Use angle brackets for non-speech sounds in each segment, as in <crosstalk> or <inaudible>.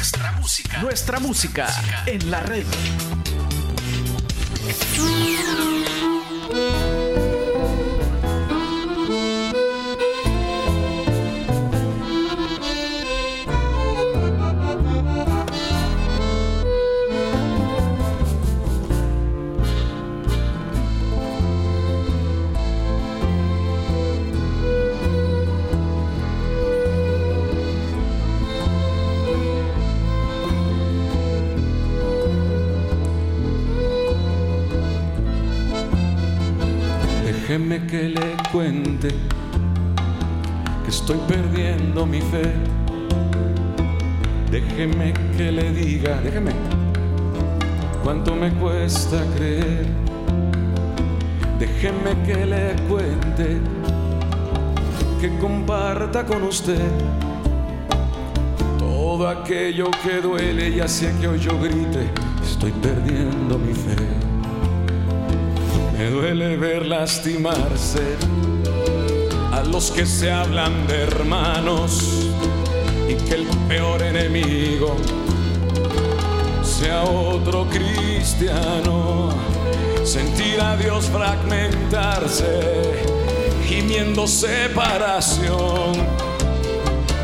Nuestra música. Nuestra música en la red. Déjeme que le cuente que estoy perdiendo mi fe. Déjeme que le diga, déjeme, cuánto me cuesta creer. Déjeme que le cuente, que comparta con usted todo aquello que duele y hace que hoy yo grite, estoy perdiendo mi fe. Me duele ver lastimarse a los que se hablan de hermanos y que el peor enemigo sea otro cristiano. Sentir a Dios fragmentarse, gimiendo separación.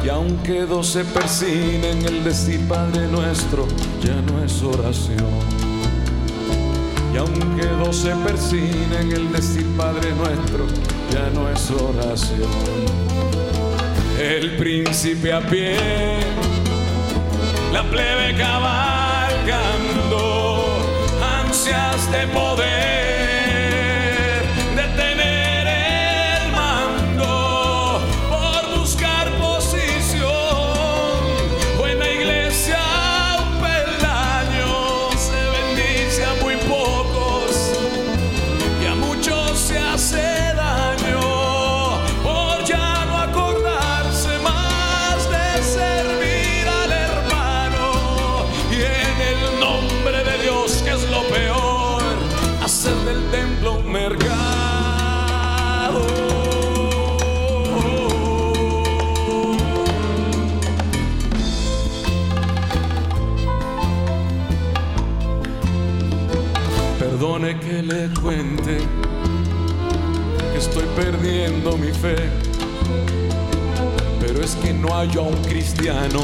Y aunque dos se persinen, el decir Padre nuestro ya no es oración. Y aunque dos se persinen, el decir Padre nuestro ya no es oración. El príncipe a pie, la plebe cabalgando, ansias de poder le cuente que estoy perdiendo mi fe. Pero es que no hay a un cristiano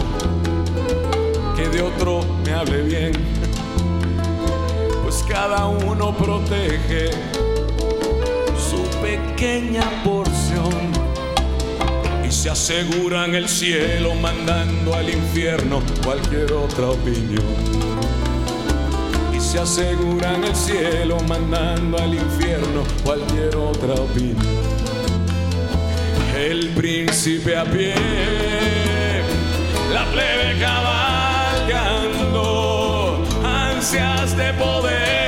que de otro me hable bien. Pues cada uno protege su pequeña porción y se aseguran el cielo mandando al infierno cualquier otra opinión se aseguran el cielo mandando al infierno cualquier otra opinión. El príncipe a pie, la plebe cabalgando, ansias de poder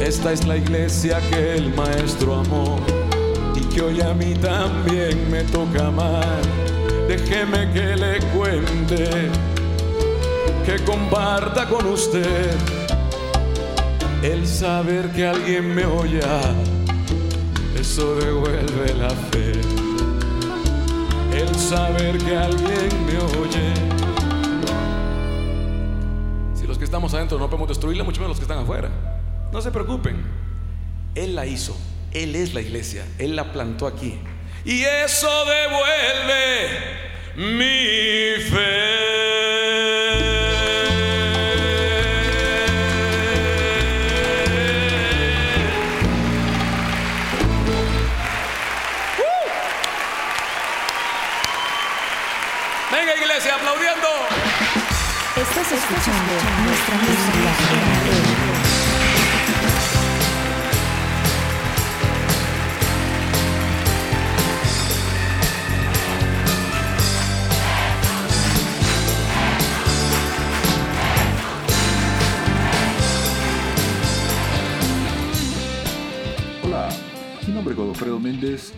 Esta es la iglesia que el maestro amó y que hoy a mí también me toca amar. Déjeme que le cuente, que comparta con usted el saber que alguien me oye. Eso devuelve la fe el saber que alguien me oye. Estamos adentro no podemos destruirla, mucho menos los que están afuera. No se preocupen. Él la hizo. Él es la iglesia. Él la plantó aquí. Y eso devuelve mi fe.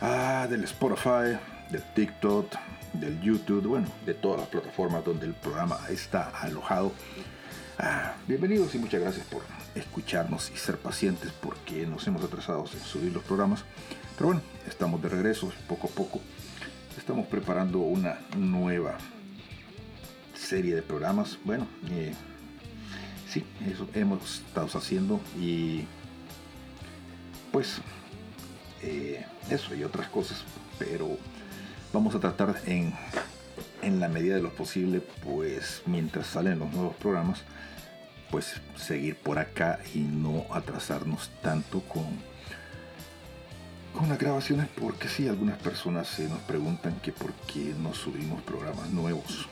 ah, del Spotify, del TikTok, del YouTube, bueno, de todas las plataformas donde el programa está alojado. Ah, bienvenidos y muchas gracias por escucharnos y ser pacientes porque nos hemos atrasado en subir los programas. Pero bueno, estamos de regreso poco a poco. Estamos preparando una nueva serie de programas. Bueno, eh, sí, eso hemos estado haciendo y pues eh, eso y otras cosas, pero vamos a tratar en, en la medida de lo posible, pues mientras salen los nuevos programas, pues seguir por acá y no atrasarnos tanto con, con las grabaciones, porque si algunas personas se nos preguntan que por qué no subimos programas nuevos.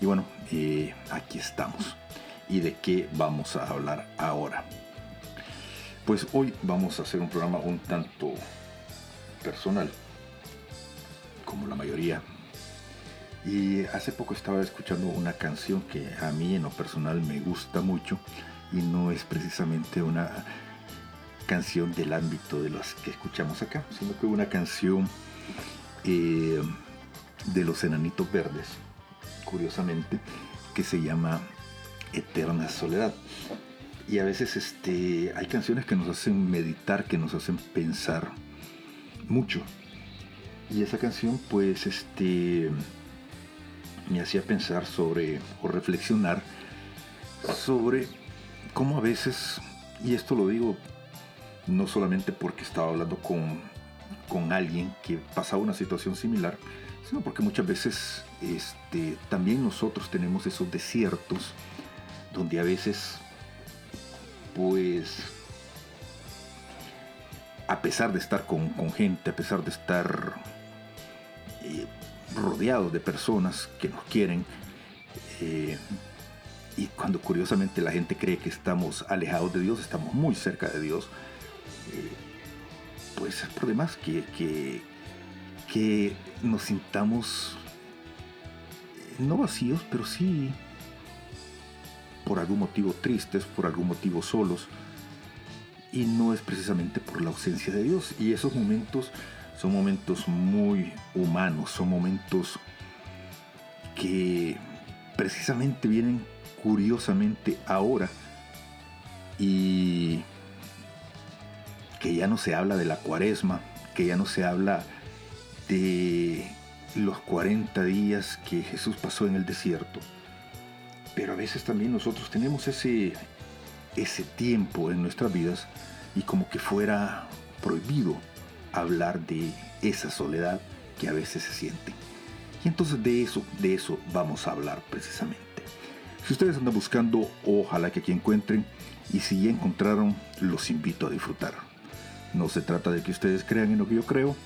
Y bueno, eh, aquí estamos. ¿Y de qué vamos a hablar ahora? Pues hoy vamos a hacer un programa un tanto personal, como la mayoría. Y hace poco estaba escuchando una canción que a mí en lo personal me gusta mucho y no es precisamente una canción del ámbito de las que escuchamos acá, sino que una canción eh, de los enanitos verdes, curiosamente, que se llama Eterna Soledad y a veces este, hay canciones que nos hacen meditar, que nos hacen pensar mucho. Y esa canción pues este, me hacía pensar sobre o reflexionar sobre cómo a veces, y esto lo digo no solamente porque estaba hablando con, con alguien que pasaba una situación similar, sino porque muchas veces este, también nosotros tenemos esos desiertos donde a veces pues a pesar de estar con, gente, a pesar de estar eh, rodeados de personas que nos quieren, eh, y cuando curiosamente la gente cree que estamos alejados de Dios, estamos muy cerca de Dios, eh, pues es por demás que, que, que nos sintamos no vacíos, pero sí por algún motivo tristes, por algún motivo solos, y no es precisamente por la ausencia de Dios. Y esos momentos son momentos muy humanos, son momentos que precisamente vienen curiosamente ahora y que ya no se habla de la cuaresma, que ya no se habla de los 40 días que Jesús pasó en el desierto, pero a veces también nosotros tenemos ese, ese tiempo en nuestras vidas y como que fuera prohibido hablar de esa soledad que a veces se siente. Y entonces de eso, de eso vamos a hablar precisamente. Si ustedes andan buscando, ojalá que aquí encuentren. Y si ya encontraron, los invito a disfrutar. No se trata de que ustedes crean en lo que yo creo,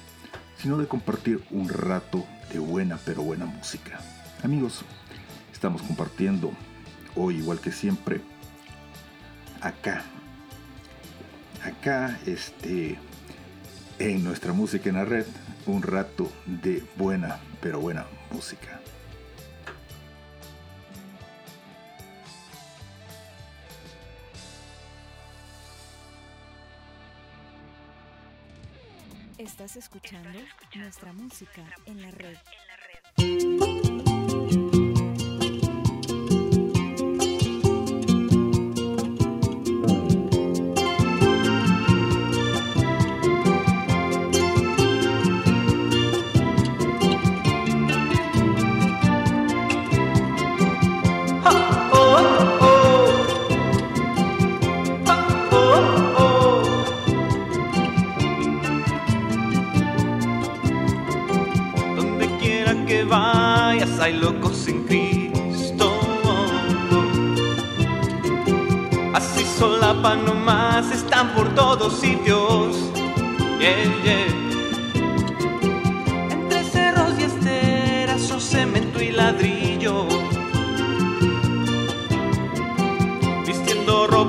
sino de compartir un rato de buena pero buena música. Amigos, estamos compartiendo hoy, igual que siempre, acá, acá, este, en nuestra música en la red, un rato de buena, pero buena música. Estás escuchando nuestra música en la red.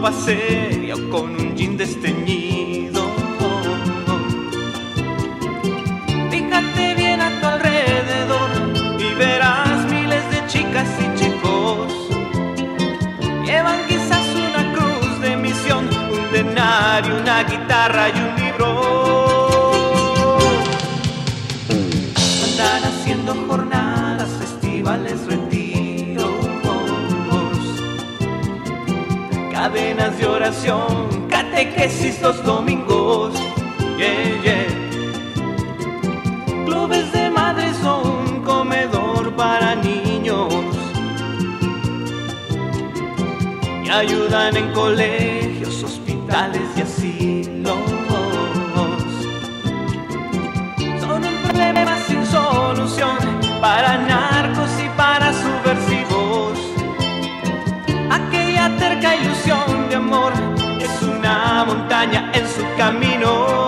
Ropa seria o con un jean desteñido. Fíjate bien a tu alrededor y verás miles de chicas y chicos. Llevan quizás una cruz de misión, un denario, una guitarra y un libro. Andan haciendo jornadas, de oración, catequesis los domingos. Yeah, yeah. Clubes de madres un comedor para niños. Y ayudan en colegios, hospitales y asilos. En su camino.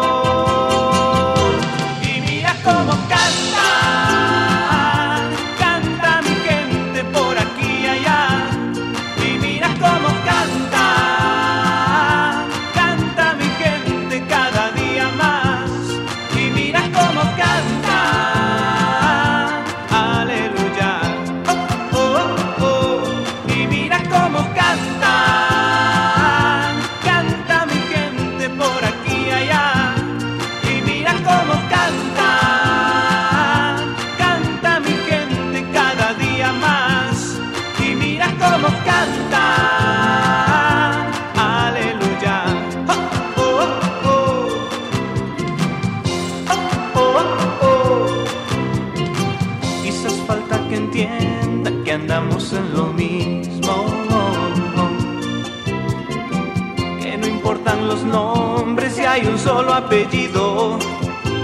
Hay un solo apellido.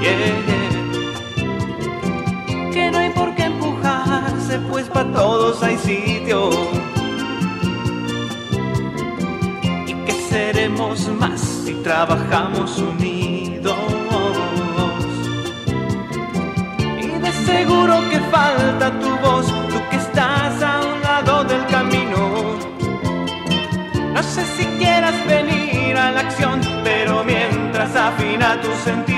Yeah. Que no hay por qué empujarse, pues para todos hay sitio. Y que seremos más si trabajamos unidos. Y de seguro que falta tu voz, tú que estás a un lado del camino. No sé si quieras venir a la acción, pero mientras afina tu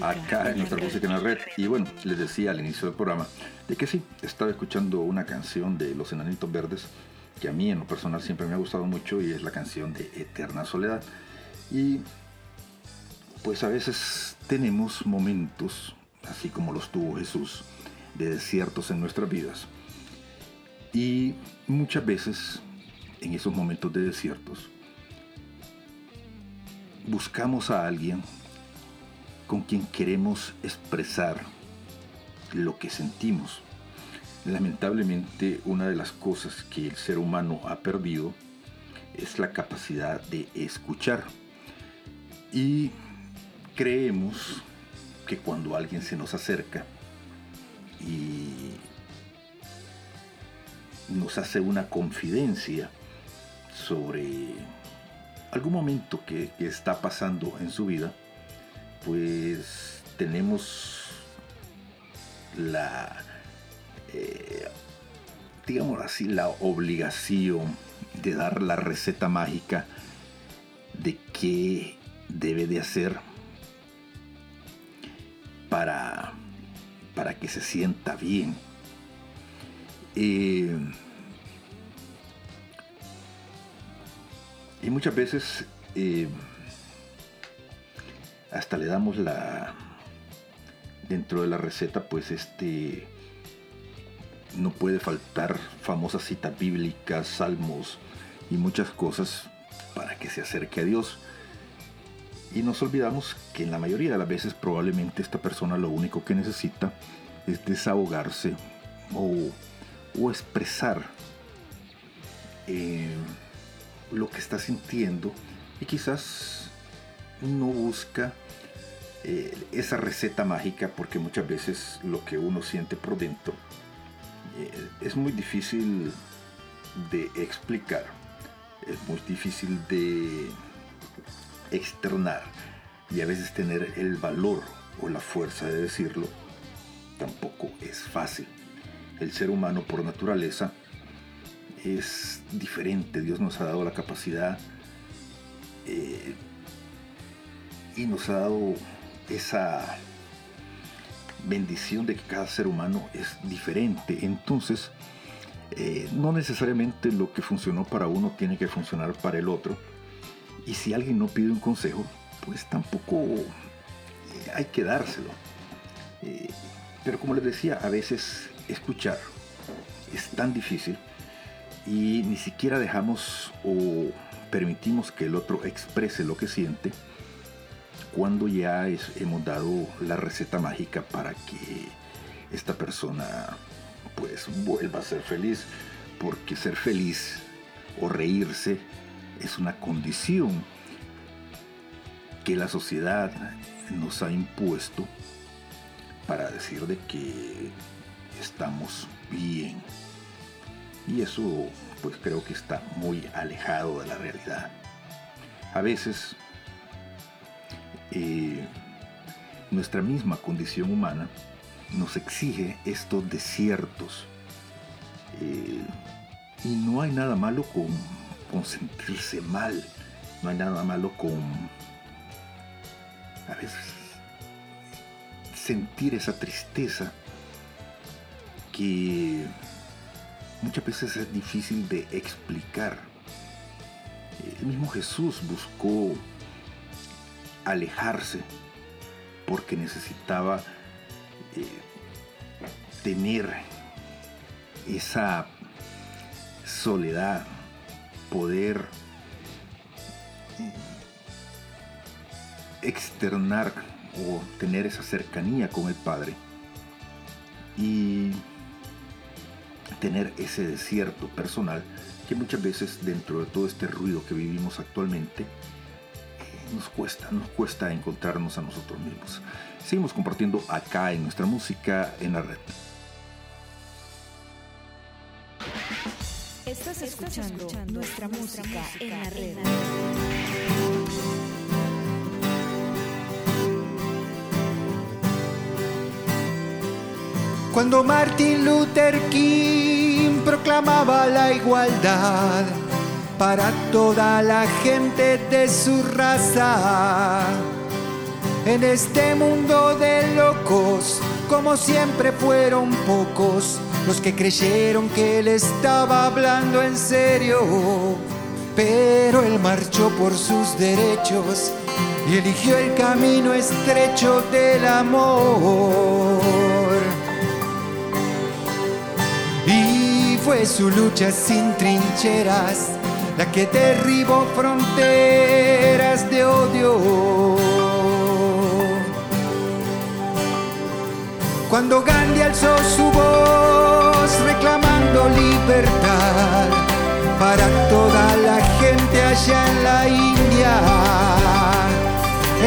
acá en nuestra música en la red. Y bueno, les decía al inicio del programa de que sí, estaba escuchando una canción de Los Enanitos Verdes que a mí en lo personal siempre me ha gustado mucho y es la canción de Eterna Soledad. Y pues a veces tenemos momentos, así como los tuvo Jesús, de desiertos en nuestras vidas. Y muchas veces en esos momentos de desiertos buscamos a alguien con quien queremos expresar lo que sentimos. Lamentablemente una de las cosas que el ser humano ha perdido es la capacidad de escuchar. Y creemos que cuando alguien se nos acerca y nos hace una confidencia sobre algún momento que, está pasando en su vida, pues tenemos la, eh, digamos así, la obligación de dar la receta mágica de qué debe de hacer para, para que se sienta bien. Eh, Y muchas veces eh, hasta le damos la dentro de la receta, pues este no puede faltar famosas citas bíblicas, salmos y muchas cosas para que se acerque a Dios. Y nos olvidamos que en la mayoría de las veces probablemente esta persona lo único que necesita es desahogarse o, expresar eh, lo que está sintiendo y quizás no busca eh, esa receta mágica porque muchas veces lo que uno siente por dentro eh, es muy difícil de explicar, es muy difícil de externar y a veces tener el valor o la fuerza de decirlo tampoco es fácil. El ser humano por naturaleza es diferente. Dios nos ha dado la capacidad eh, y nos ha dado esa bendición de que cada ser humano es diferente. Entonces, eh, no necesariamente lo que funcionó para uno tiene que funcionar para el otro. Y si alguien no pide un consejo, pues tampoco eh, hay que dárselo. pero como les decía, a veces escuchar es tan difícil y ni siquiera dejamos o permitimos que el otro exprese lo que siente cuando ya hemos dado la receta mágica para que esta persona pues vuelva a ser feliz porque ser feliz o reírse es una condición que la sociedad nos ha impuesto para decir de que estamos bien. Y eso pues creo que está muy alejado de la realidad. A veces nuestra misma condición humana nos exige estos desiertos. Eh, y no hay nada malo con sentirse mal, no hay nada malo con a veces sentir esa tristeza que muchas veces es difícil de explicar. El mismo Jesús buscó alejarse porque necesitaba eh, tener esa soledad, poder eh, externar o tener esa cercanía con el Padre. Y tener ese desierto personal que muchas veces dentro de todo este ruido que vivimos actualmente nos cuesta, nos cuesta encontrarnos a nosotros mismos. Seguimos compartiendo acá en nuestra música en la red. Estás escuchando, nuestra, música, en la red. Cuando Martin Luther King proclamaba la igualdad para toda la gente de su raza, En este mundo de locos, como siempre fueron pocos los que creyeron que él estaba hablando en serio. Pero él marchó por sus derechos y eligió el camino estrecho del amor. Y fue su lucha sin trincheras la que derribó fronteras de odio. Cuando Gandhi alzó su voz reclamando libertad para toda la gente allá en la India,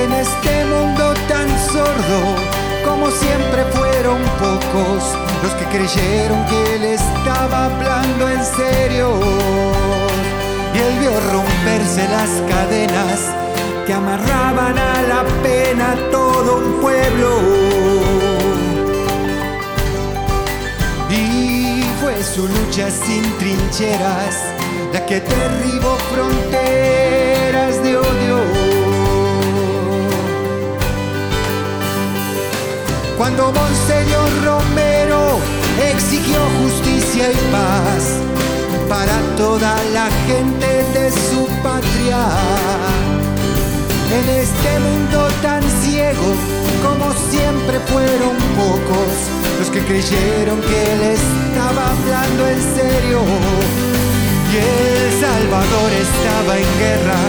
en este mundo tan sordo como siempre fueron pocos los que creyeron que él estaba hablando en serio él vio romperse las cadenas que amarraban a la pena todo un pueblo. Y fue su lucha sin trincheras la que derribó fronteras de odio. Cuando Monseñor Romero exigió justicia y paz para toda la gente de su patria. En este mundo tan ciego como siempre fueron pocos los que creyeron que él estaba hablando en serio. Y El Salvador estaba en guerra,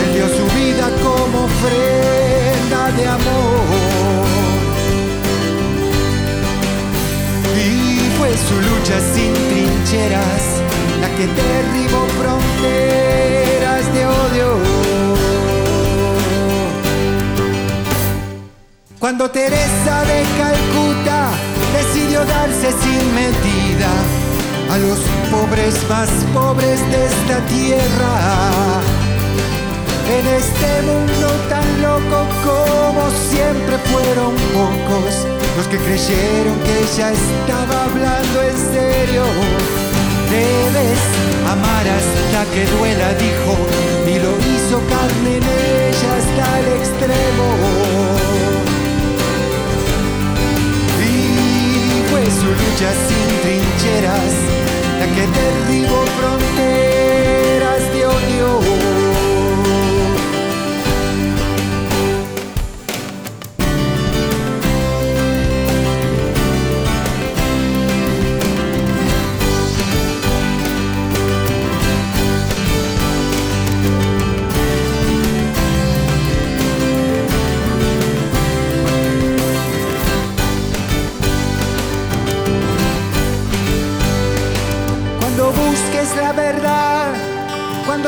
él dio su vida como ofrenda de amor. Y fue su lucha sin trincheras la que derribó fronteras de odio. Cuando Teresa de Calcuta decidió darse sin medida a los pobres más pobres de esta tierra. En este mundo tan loco como siempre fueron pocos los que creyeron que ella estaba hablando en serio. Debes amar hasta que duela, dijo, y lo hizo carne en ella hasta el extremo. Y fue su lucha sin trincheras la que derribó fronteras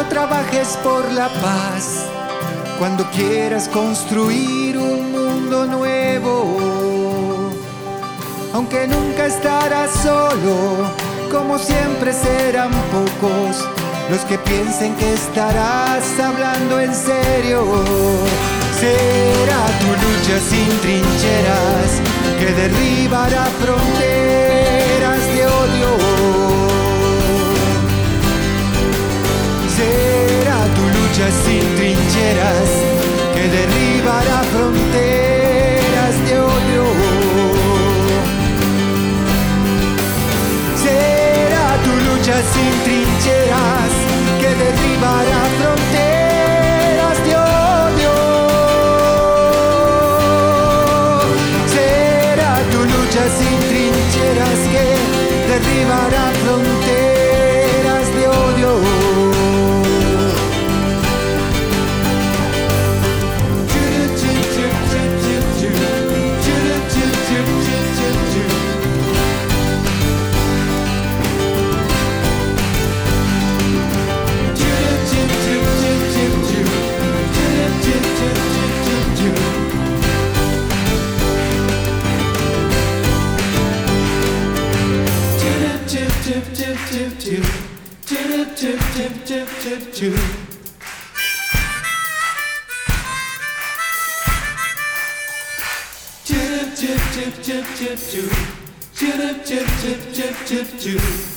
cuando trabajes por la paz, cuando quieras construir un mundo nuevo. Aunque nunca estarás solo, como siempre serán pocos los que piensen que estarás hablando en serio. Será tu lucha sin trincheras que derribará fronteras de odio. Sin trincheras que derribará fronteras de odio. Será tu lucha sin trincheras que derribará fronteras addicted to. Tip, tip, tip, tip, tip, tip, tip, tip, tip, tip, tip, tip.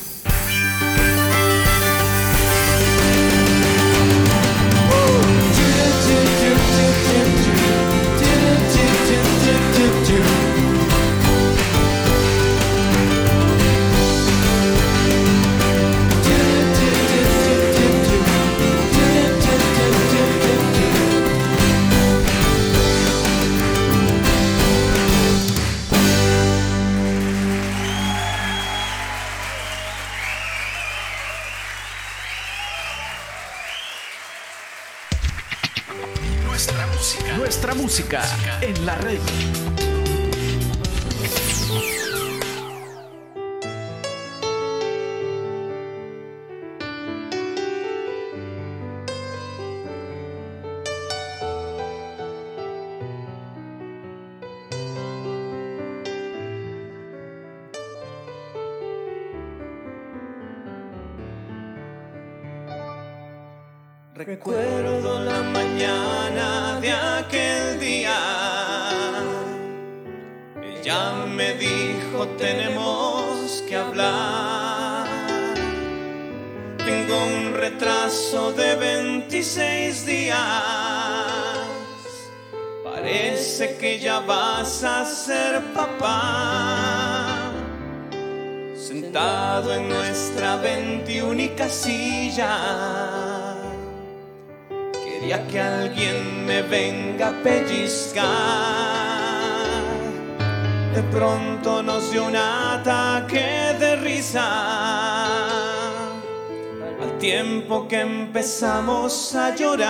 Pellizcar. De pronto nos dio un ataque de risa. Al tiempo que empezamos a llorar.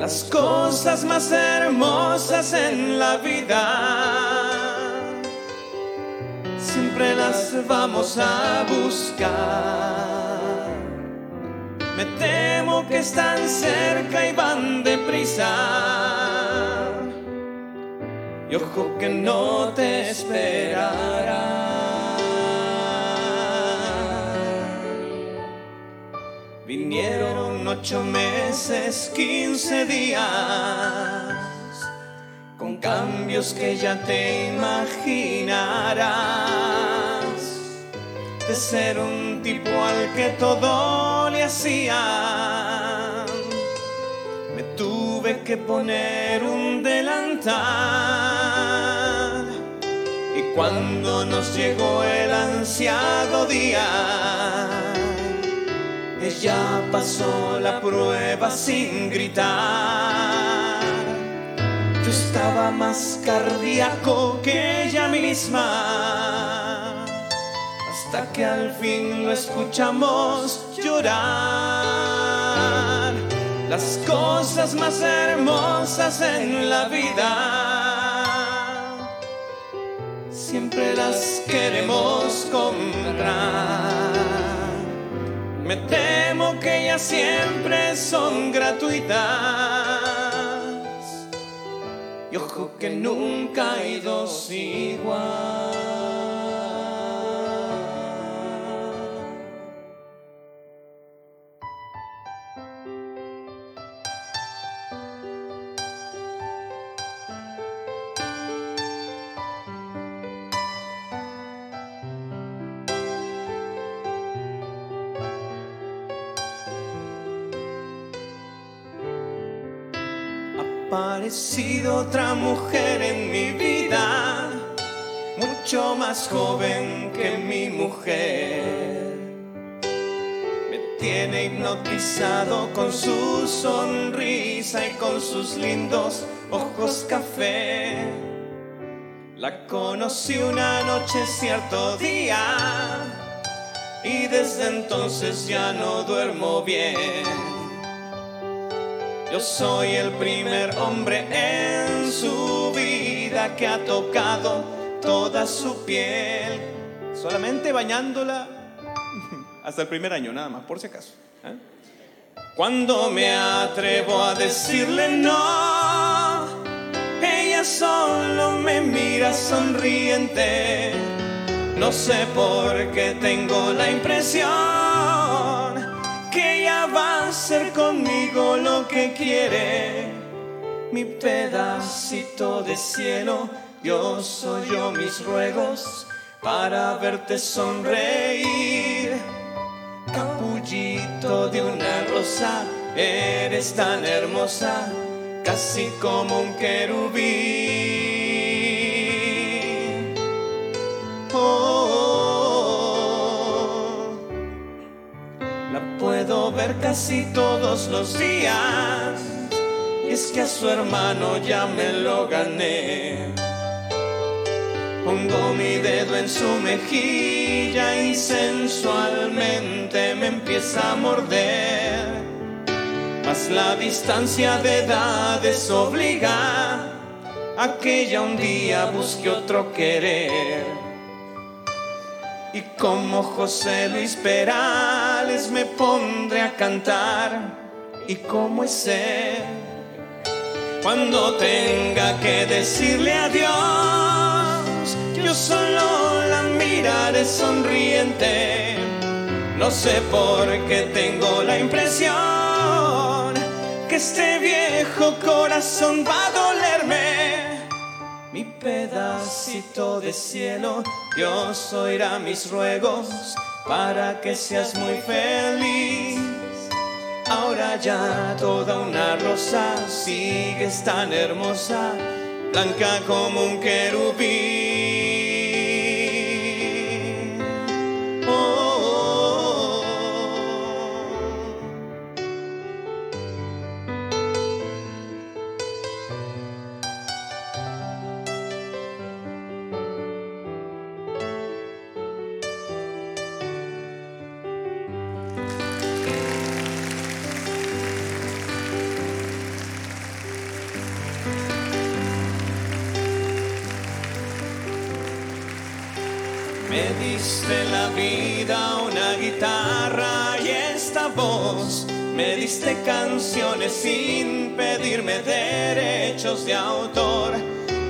Las cosas más hermosas en la vida. Siempre las vamos a buscar. Me temo que están cerca y van deprisa. Y ojo que no te esperará. Vinieron ocho meses, quince días, con cambios que ya te imaginarás de ser un tipo al que todo le hacía. Me tuve que poner un delantal. Y cuando nos llegó el ansiado día, ella pasó la prueba sin gritar. Yo estaba más cardíaco que ella misma que al fin lo escuchamos llorar. Las cosas más hermosas en la vida siempre las queremos comprar. Me temo que ellas siempre son gratuitas. Y ojo que nunca hay dos igual. Aparecido otra mujer en mi vida, mucho más joven que mi mujer. Me tiene hipnotizado con su sonrisa y con sus lindos ojos café. La conocí una noche cierto día y desde entonces ya no duermo bien. Yo soy el primer hombre en su vida que ha tocado toda su piel, solamente bañándola <laughs> hasta el primer año, nada más, por si acaso. ¿eh? Cuando me atrevo a decirle no, ella solo me mira sonriente. No sé por qué tengo la impresión hacer conmigo lo que quiere. Mi pedacito de cielo, yo soy yo mis ruegos para verte sonreír. Capullito de una rosa, eres tan hermosa, casi como un querubín. oh. Casi todos los días. Y es que a su hermano ya me lo gané. Pongo mi dedo en su mejilla y sensualmente me empieza a morder. mas la distancia de edades obliga a que ya un día busque otro querer. Y como José Luis Perales me pondré a cantar y como es él. Cuando tenga que decirle adiós, yo solo la miraré sonriente. No sé por qué tengo la impresión que este viejo corazón va a dolerme. Mi pedacito de cielo, Dios oirá mis ruegos para que seas muy feliz. Ahora ya toda una rosa sigues tan hermosa, blanca como un querubín. Me diste la vida, una guitarra y esta voz. Me diste canciones sin pedirme derechos de autor.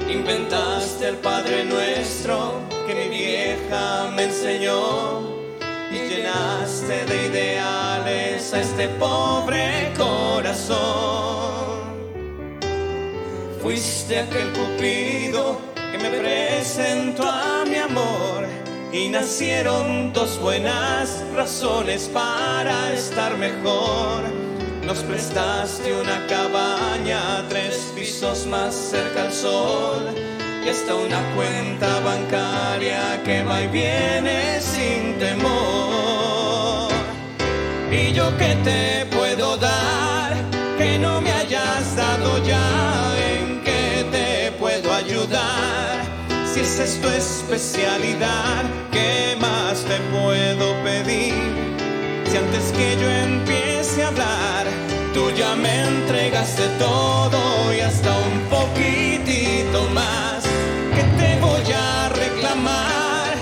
Inventaste el Padre Nuestro que mi vieja me enseñó. Y llenaste de ideales a este pobre corazón. Fuiste aquel cupido que me presentó a mi amor y nacieron dos buenas razones para estar mejor. Nos prestaste una cabaña, tres pisos más cerca al sol y hasta una cuenta bancaria que va y viene sin temor. ¿Y yo qué te puedo dar que no me esa es tu especialidad, ¿qué más te puedo pedir? Si antes que yo empiece a hablar, tú ya me entregaste todo y hasta un poquitito más. ¿Qué te voy a reclamar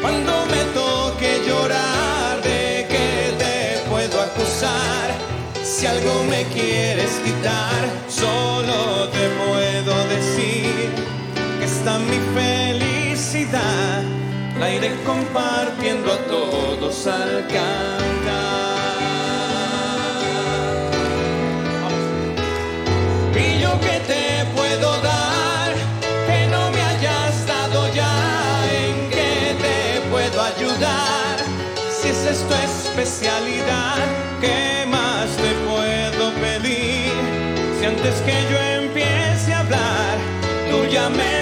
cuando me toque llorar? ¿De qué te puedo acusar? Si algo me quieres quitar, solo te puedo decir que está mi felicidad. La iré compartiendo a todos al cantar. ¿Y yo qué te puedo dar que no me hayas dado ya? ¿En qué te puedo ayudar? Si esa es tu especialidad, ¿qué más te puedo pedir? Si antes que yo empiece a hablar, tú ya me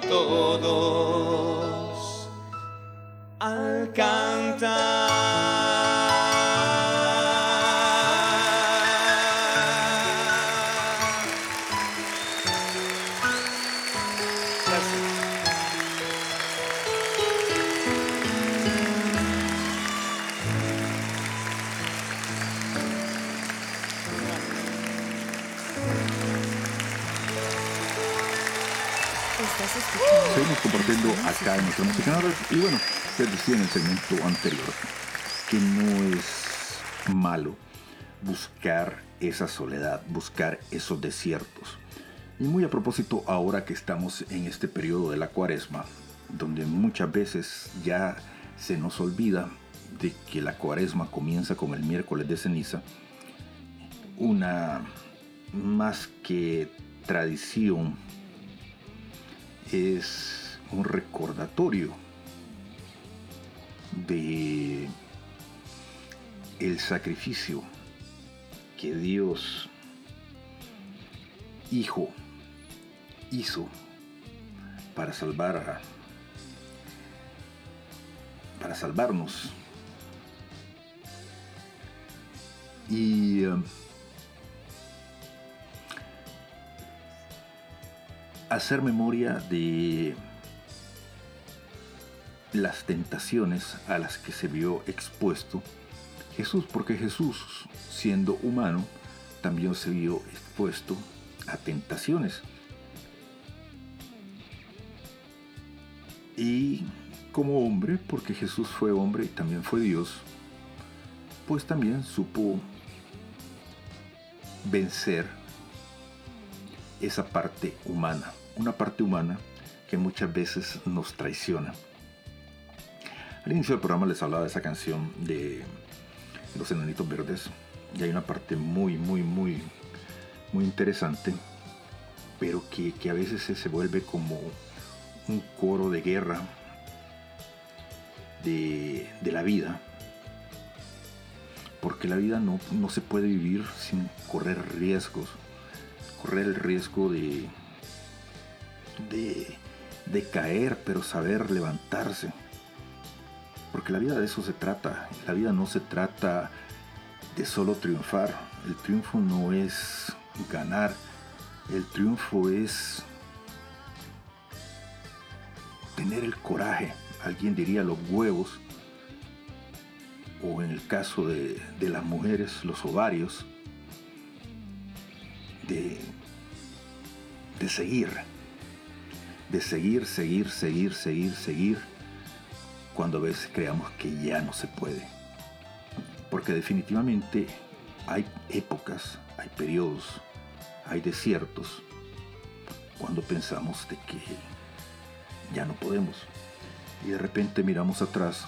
todos al cantar. Compartiendo acá en nuestra música Nada. y bueno, les decía en el segmento anterior que no es malo buscar esa soledad, buscar esos desiertos. Y muy a propósito ahora que estamos en este periodo de la cuaresma, donde muchas veces ya se nos olvida de que la cuaresma comienza con el miércoles de ceniza, una más que tradición es un recordatorio de el sacrificio que Dios Hijo hizo para salvar para salvarnos. Y eh, hacer memoria de las tentaciones a las que se vio expuesto Jesús, porque Jesús, siendo humano, también se vio expuesto a tentaciones. Y como hombre, porque Jesús fue hombre y también fue Dios, pues también supo vencer esa parte humana, una parte humana que muchas veces nos traiciona. Al inicio del programa les hablaba de esa canción de Los Enanitos Verdes y hay una parte muy, muy, muy, muy interesante, pero que, que a veces se vuelve como un coro de guerra de, de la vida, porque la vida no, no se puede vivir sin correr riesgos, correr el riesgo de, de, de caer, pero saber levantarse. Porque la vida de eso se trata. La vida no se trata de solo triunfar. El triunfo no es ganar. El triunfo es tener el coraje. Alguien diría los huevos. O en el caso de, las mujeres, los ovarios. De seguir. De seguir, seguir, seguir, seguir, seguir. Cuando a veces creamos que ya no se puede. Porque definitivamente hay épocas, hay periodos, hay desiertos cuando pensamos de que ya no podemos. Y de repente miramos atrás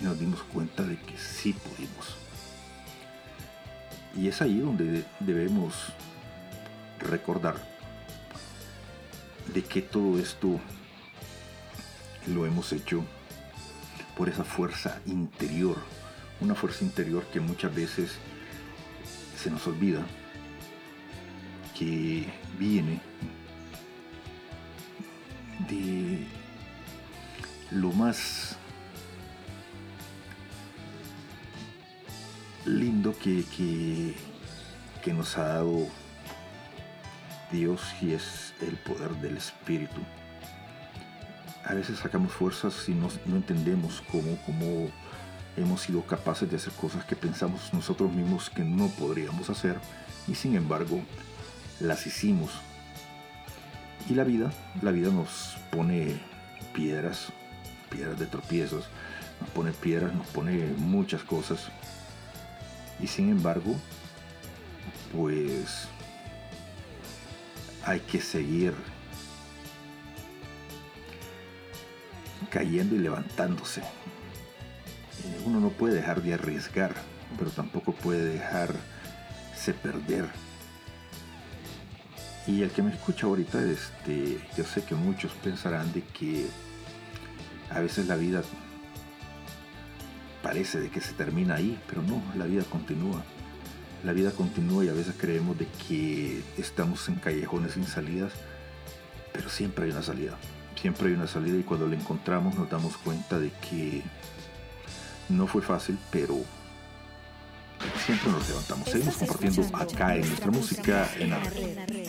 y nos dimos cuenta de que sí pudimos. Y es ahí donde debemos recordar de que todo esto lo hemos hecho por esa fuerza interior, una fuerza interior que muchas veces se nos olvida, que viene de lo más lindo que, que, nos ha dado Dios y es el poder del Espíritu. A veces sacamos fuerzas y no, no entendemos cómo, cómo hemos sido capaces de hacer cosas que pensamos nosotros mismos que no podríamos hacer y sin embargo las hicimos. Y la vida, la vida nos pone piedras, piedras de tropiezos, nos pone piedras, nos pone muchas cosas. Y sin embargo, pues hay que seguir cayendo y levantándose. Uno no puede dejar de arriesgar, pero tampoco puede dejarse perder. Y el que me escucha ahorita, este, yo sé que muchos pensarán de que a veces la vida parece de que se termina ahí, pero no, la vida continúa. La vida continúa y a veces creemos de que estamos en callejones sin salidas, pero siempre hay una salida. Siempre hay una salida y cuando la encontramos nos damos cuenta de que no fue fácil, pero siempre nos levantamos. Seguimos compartiendo acá en nuestra música en la red.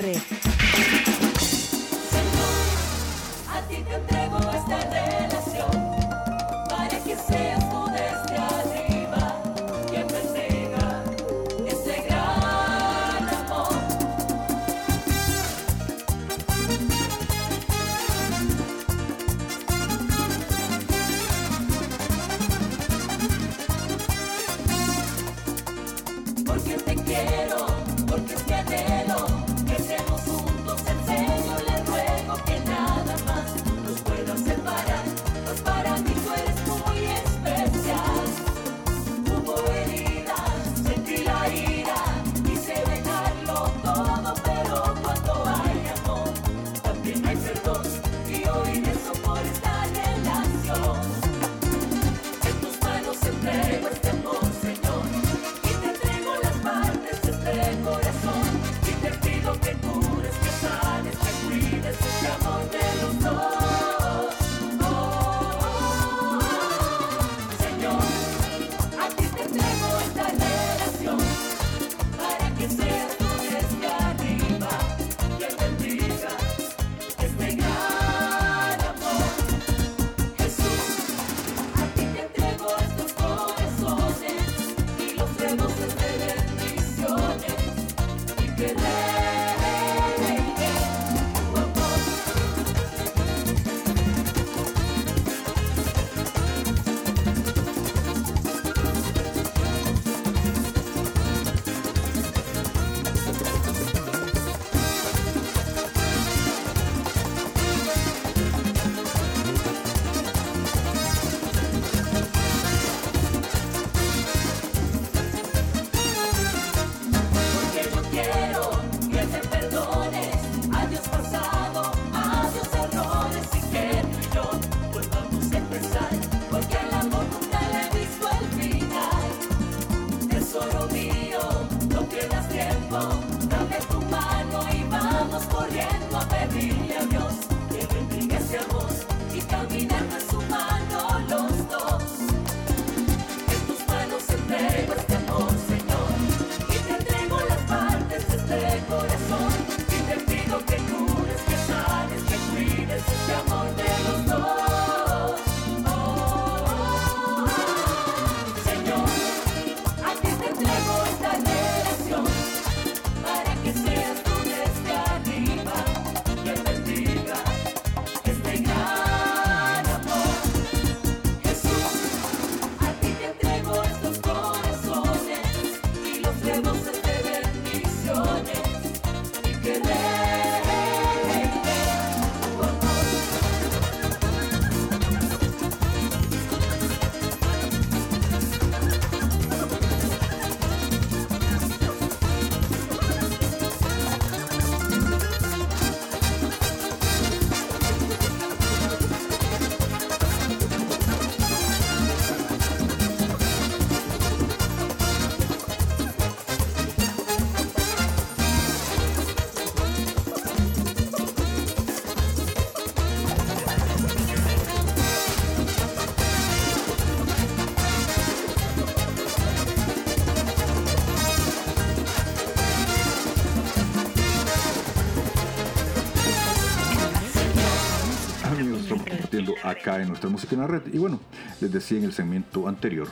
Acá en nuestra música en la red. Y bueno, les decía en el segmento anterior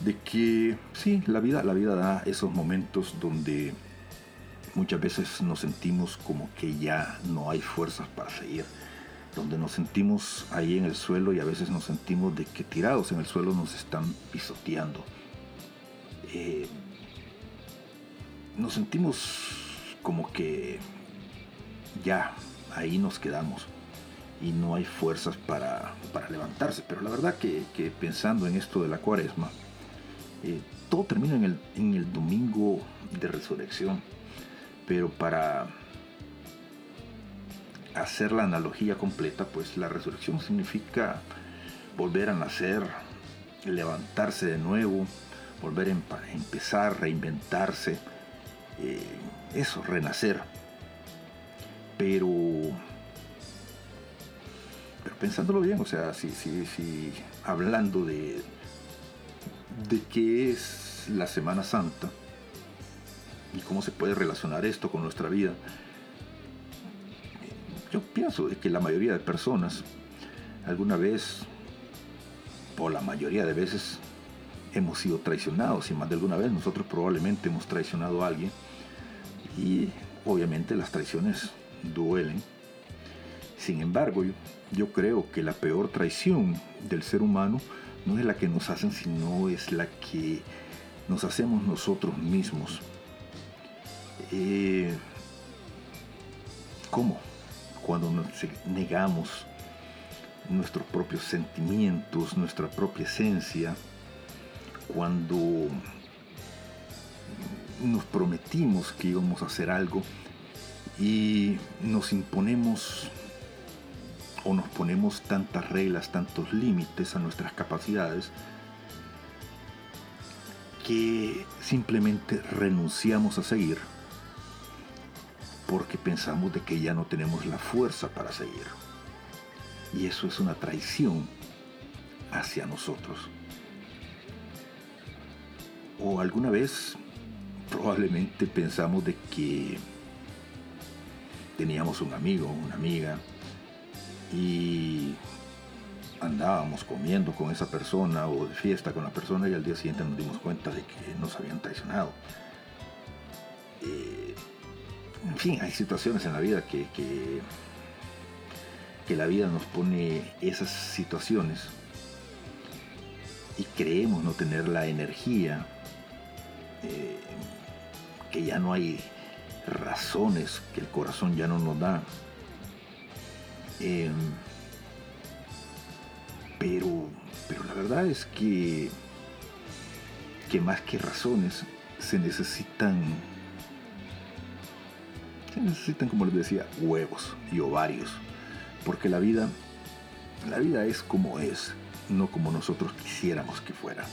de que sí, la vida, la vida da esos momentos donde muchas veces nos sentimos como que ya no hay fuerzas para seguir, donde nos sentimos ahí en el suelo y a veces nos sentimos de que tirados en el suelo nos están pisoteando. Eh, nos sentimos como que ya ahí nos quedamos y no hay fuerzas para, para levantarse. Pero la verdad que, pensando en esto de la cuaresma, eh, todo termina en el, en el domingo de resurrección. Pero para hacer la analogía completa, pues la resurrección significa volver a nacer, levantarse de nuevo, volver a empezar, reinventarse, eh, eso, renacer. Pero pensándolo bien, o sea, si, si, si hablando de, de qué es la Semana Santa, y cómo se puede relacionar esto con nuestra vida. Yo pienso que la mayoría de personas alguna vez, o la mayoría de veces, hemos sido traicionados y más de alguna vez nosotros probablemente hemos traicionado a alguien y obviamente las traiciones duelen. Sin embargo, yo, yo creo que la peor traición del ser humano no es la que nos hacen, sino es la que nos hacemos nosotros mismos. Eh, ¿Cómo? Cuando nos negamos nuestros propios sentimientos, nuestra propia esencia, cuando nos prometimos que íbamos a hacer algo y nos imponemos o nos ponemos tantas reglas, tantos límites a nuestras capacidades, que simplemente renunciamos a seguir porque pensamos de que ya no tenemos la fuerza para seguir. Y eso es una traición hacia nosotros. O alguna vez probablemente pensamos de que teníamos un amigo, una amiga, y andábamos comiendo con esa persona o de fiesta con la persona y al día siguiente nos dimos cuenta de que nos habían traicionado. Eh, en fin, hay situaciones en la vida que, que, que la vida nos pone esas situaciones y creemos no tener la energía, eh, que ya no hay razones que el corazón ya no nos da. Eh, pero, pero la verdad es que, que más que razones se necesitan, se necesitan, como les decía, huevos y ovarios. Porque la vida, la vida es como es, no como nosotros quisiéramos que fuera.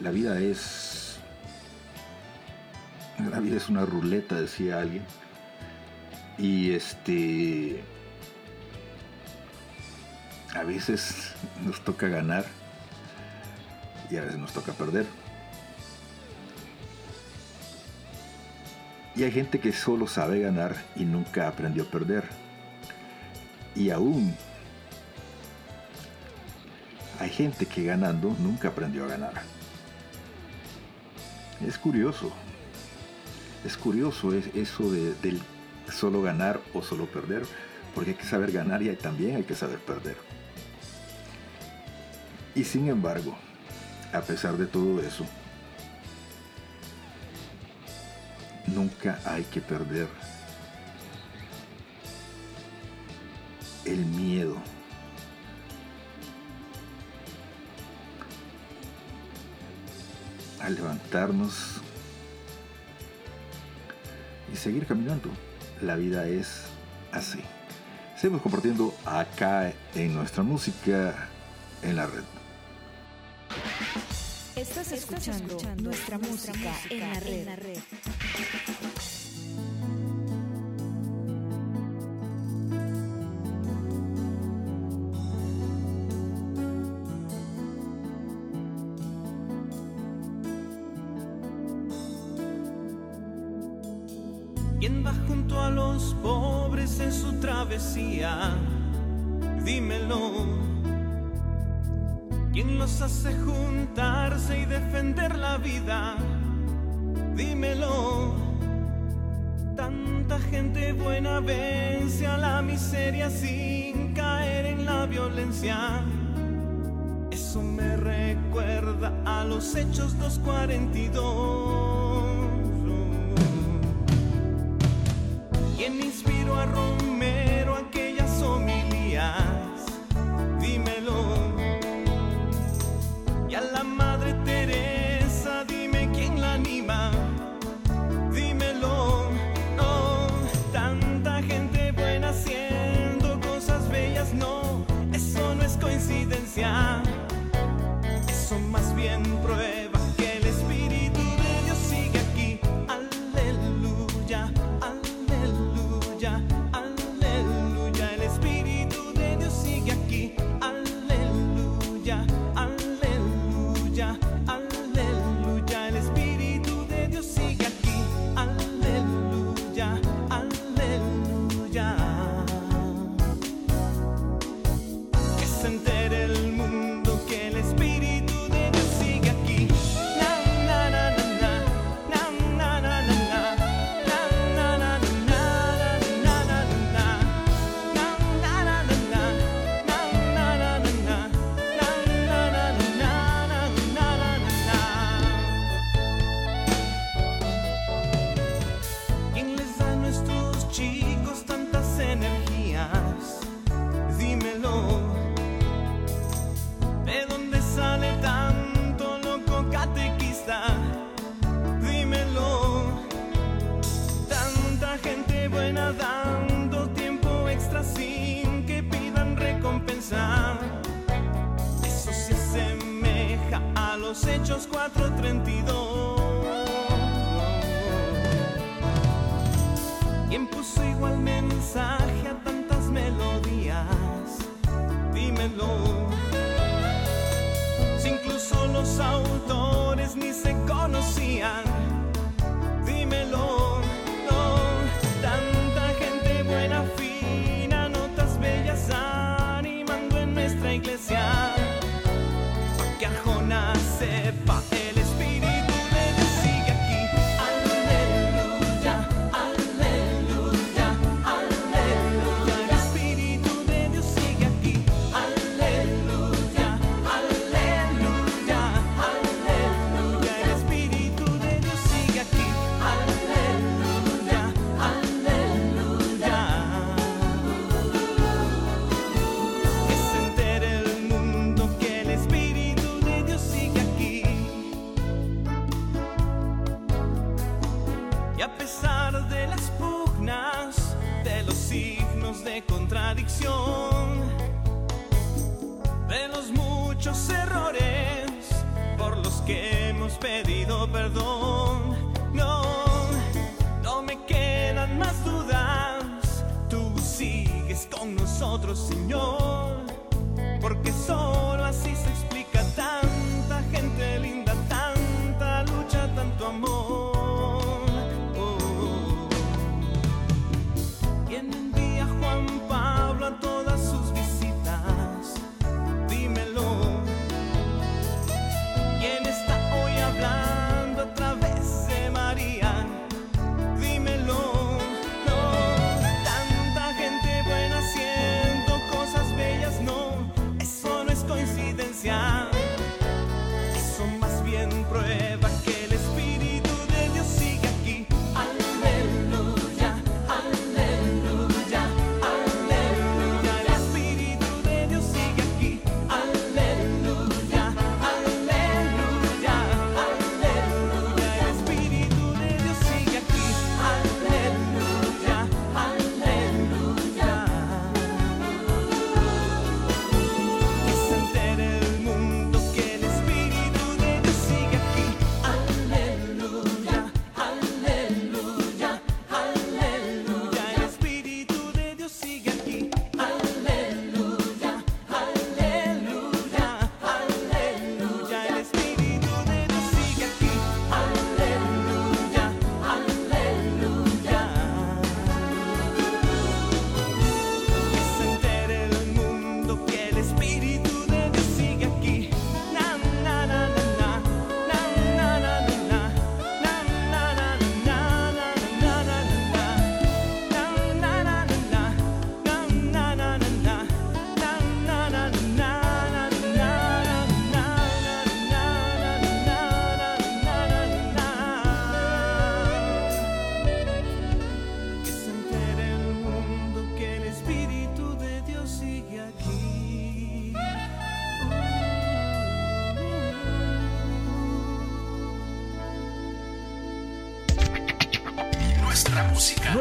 La vida es, la vida es una ruleta, decía alguien. Y este, a veces nos toca ganar y a veces nos toca perder. Y hay gente que solo sabe ganar y nunca aprendió a perder. Y aún hay gente que ganando nunca aprendió a ganar. Es curioso. Es curioso eso de, del solo ganar o solo perder, porque hay que saber ganar y también hay que saber perder. Y sin embargo, a pesar de todo eso, nunca hay que perder el miedo. A levantarnos y seguir caminando. La vida es así. Seguimos compartiendo acá en nuestra música en la red. Estás escuchando, nuestra, música, en la red. ¿Quién travesía? Dímelo. ¿Quién los hace juntarse y defender la vida? Dímelo. Tanta gente buena vence a la miseria sin caer en la violencia. Eso me recuerda a los hechos 242. ¿Quién inspiró a Romero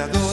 imperador.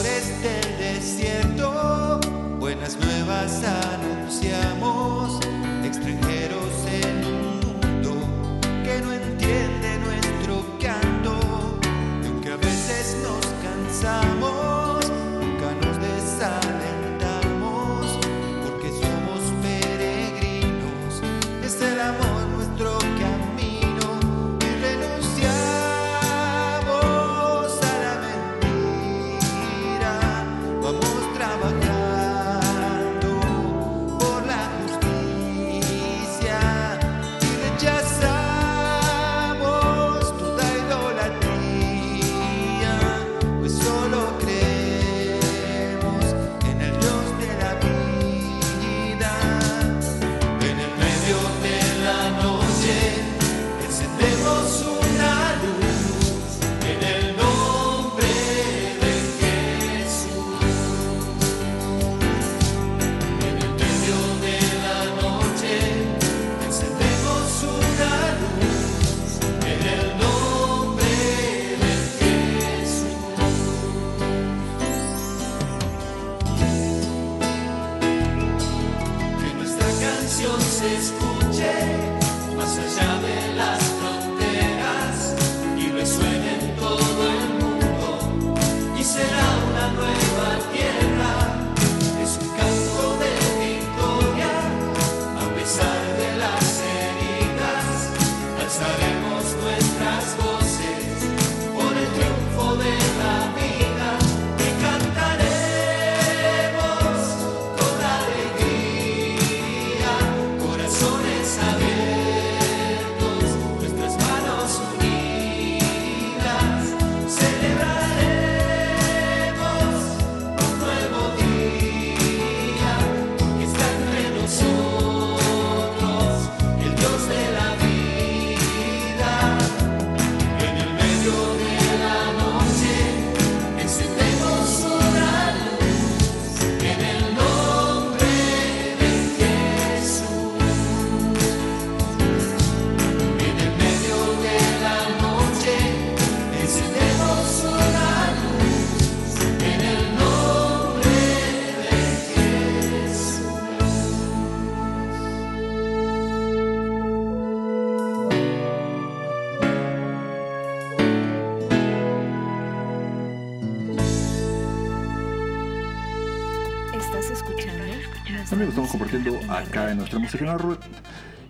Acá en nuestra música en la red.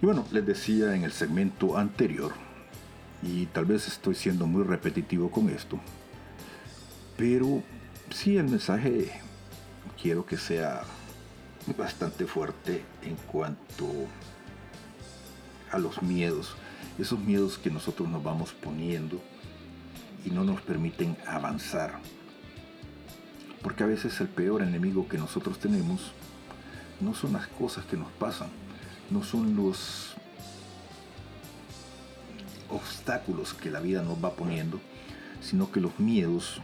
Y bueno, les decía en el segmento anterior, y tal vez estoy siendo muy repetitivo con esto, pero sí el mensaje quiero que sea bastante fuerte en cuanto a los miedos, esos miedos que nosotros nos vamos poniendo y no nos permiten avanzar. Porque a veces el peor enemigo que nosotros tenemos no son las cosas que nos pasan, no son los obstáculos que la vida nos va poniendo, sino que los miedos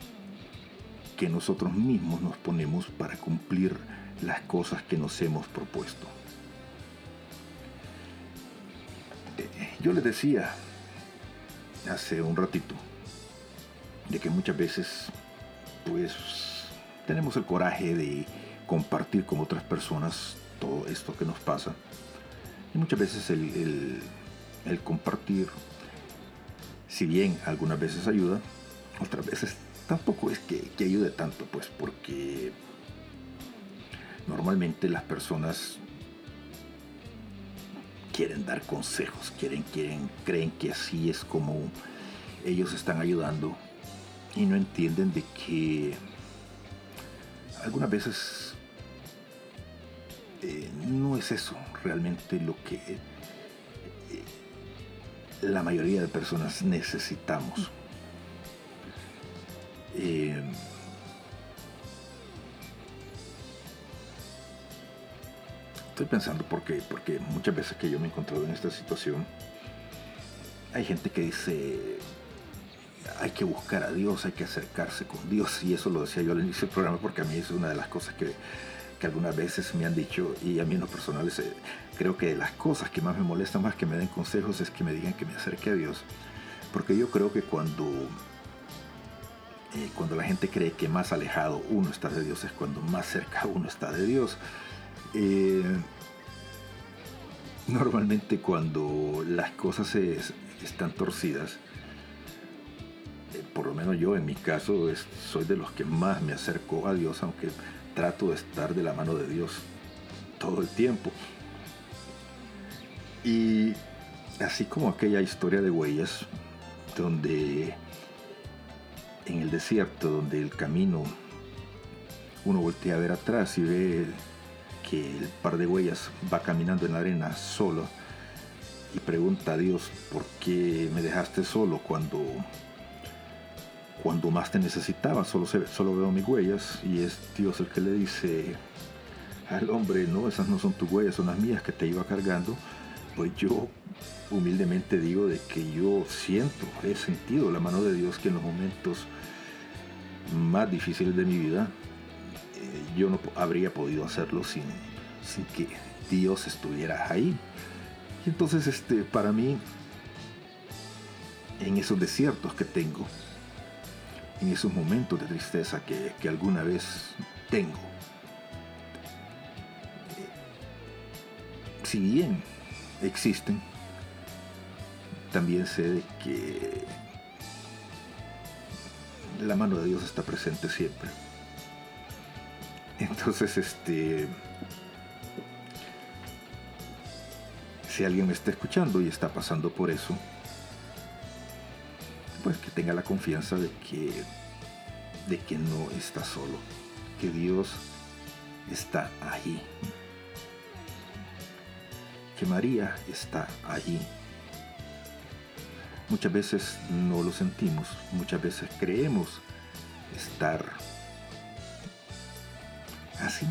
que nosotros mismos nos ponemos para cumplir las cosas que nos hemos propuesto. Eh, Yo les decía hace un ratito de que muchas veces pues tenemos el coraje de compartir con otras personas todo esto que nos pasa. Y muchas veces el, el- compartir, si bien algunas veces ayuda, otras veces tampoco es que, que ayude tanto, pues porque normalmente las personas quieren dar consejos, quieren, quieren, creen que así es como ellos están ayudando y no entienden de que algunas veces eh, no es eso realmente lo que eh, la mayoría de personas necesitamos. Eh, estoy pensando porque, porque muchas veces que yo me he encontrado en esta situación, hay gente que dice, hay que buscar a Dios, hay que acercarse con Dios. Y eso lo decía yo al inicio del programa porque a mí es una de las cosas que, que algunas veces me han dicho y a mí en lo personal es, eh, creo que las cosas que más me molestan más que me den consejos es que me digan que me acerque a Dios. Porque yo creo que cuando, eh, cuando la gente cree que más alejado uno está de Dios es cuando más cerca uno está de Dios. Eh, normalmente cuando las cosas están torcidas, eh, por lo menos yo en mi caso soy de los que más me acerco a Dios, aunque trato de estar de la mano de Dios todo el tiempo. Y así como aquella historia de huellas, donde en el desierto, donde el camino, uno voltea a ver atrás y ve que el par de huellas va caminando en la arena solo y pregunta a Dios, ¿por qué me dejaste solo cuando, cuando más te necesitaba? Solo, solo veo mis huellas y es Dios el que le dice al hombre, no, esas no son tus huellas, son las mías que te iba cargando. Pues yo humildemente digo de que yo siento, he sentido la mano de Dios que en los momentos más difíciles de mi vida eh, yo no habría podido hacerlo sin, sin que Dios estuviera ahí. Y entonces este, para mí, en esos desiertos que tengo, en esos momentos de tristeza que, que alguna vez tengo, si bien existen, también sé de que la mano de Dios está presente siempre. Entonces, este, si alguien me está escuchando y está pasando por eso, pues que tenga la confianza de que, de que no está solo, que Dios está ahí, que María está ahí. Muchas veces no lo sentimos, muchas veces creemos estar así,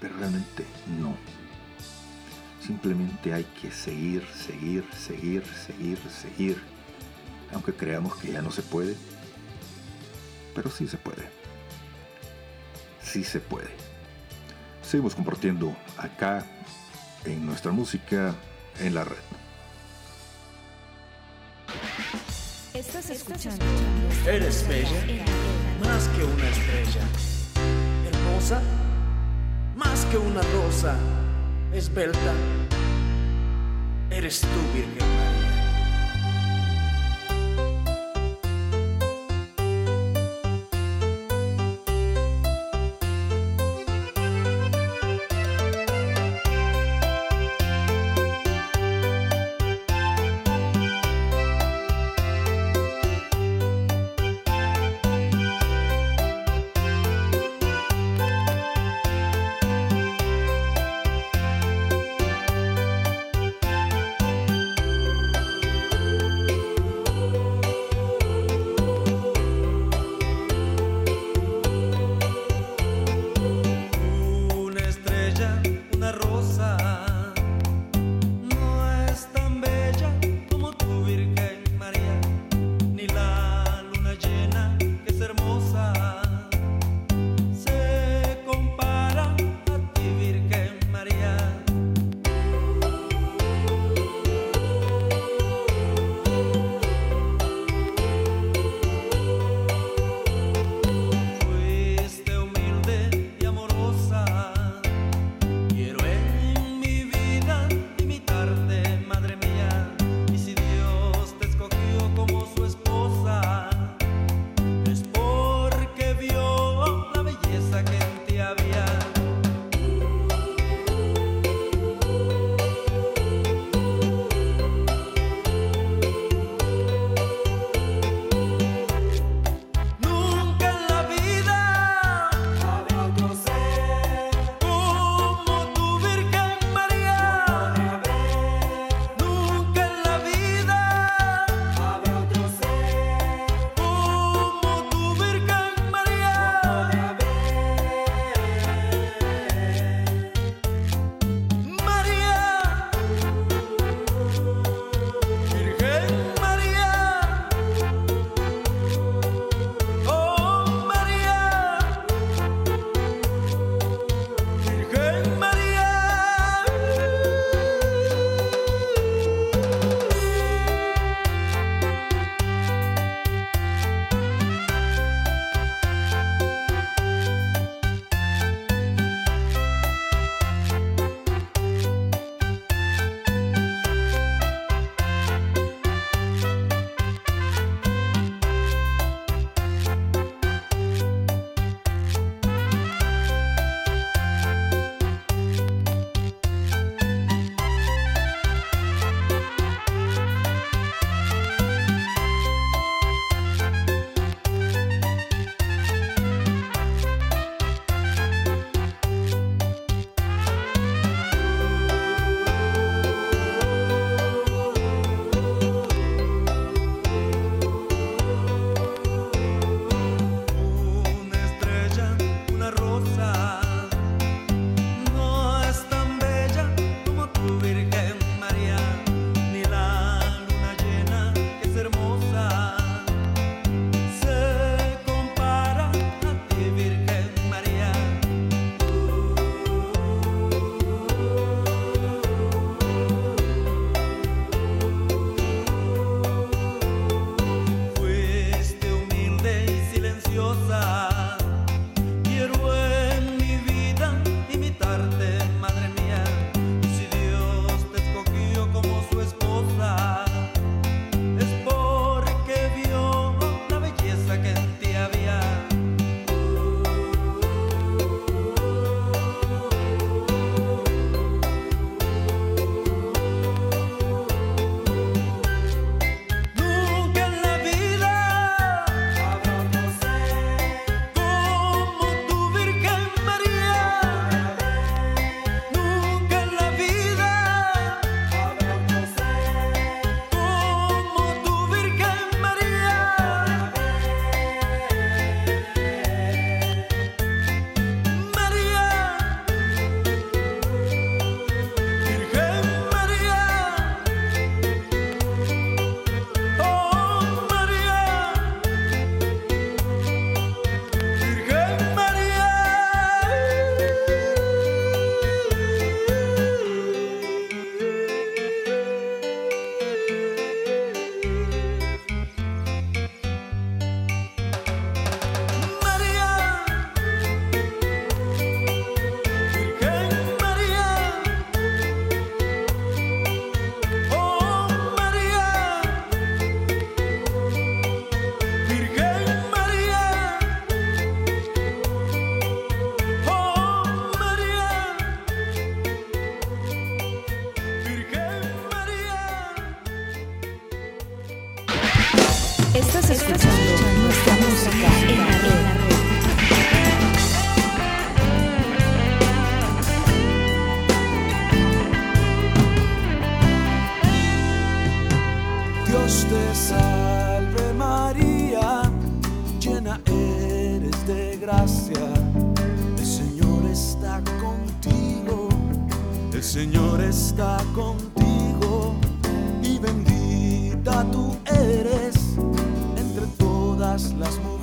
pero realmente no. Simplemente hay que seguir, seguir, seguir, seguir, seguir, aunque creamos que ya no se puede, pero sí se puede. Sí se puede. Seguimos compartiendo acá en nuestra música en la red. Estás escuchando. Eres bella, más que una estrella. Hermosa, más que una rosa. Esbelta, eres tú, Virgen todas las mujeres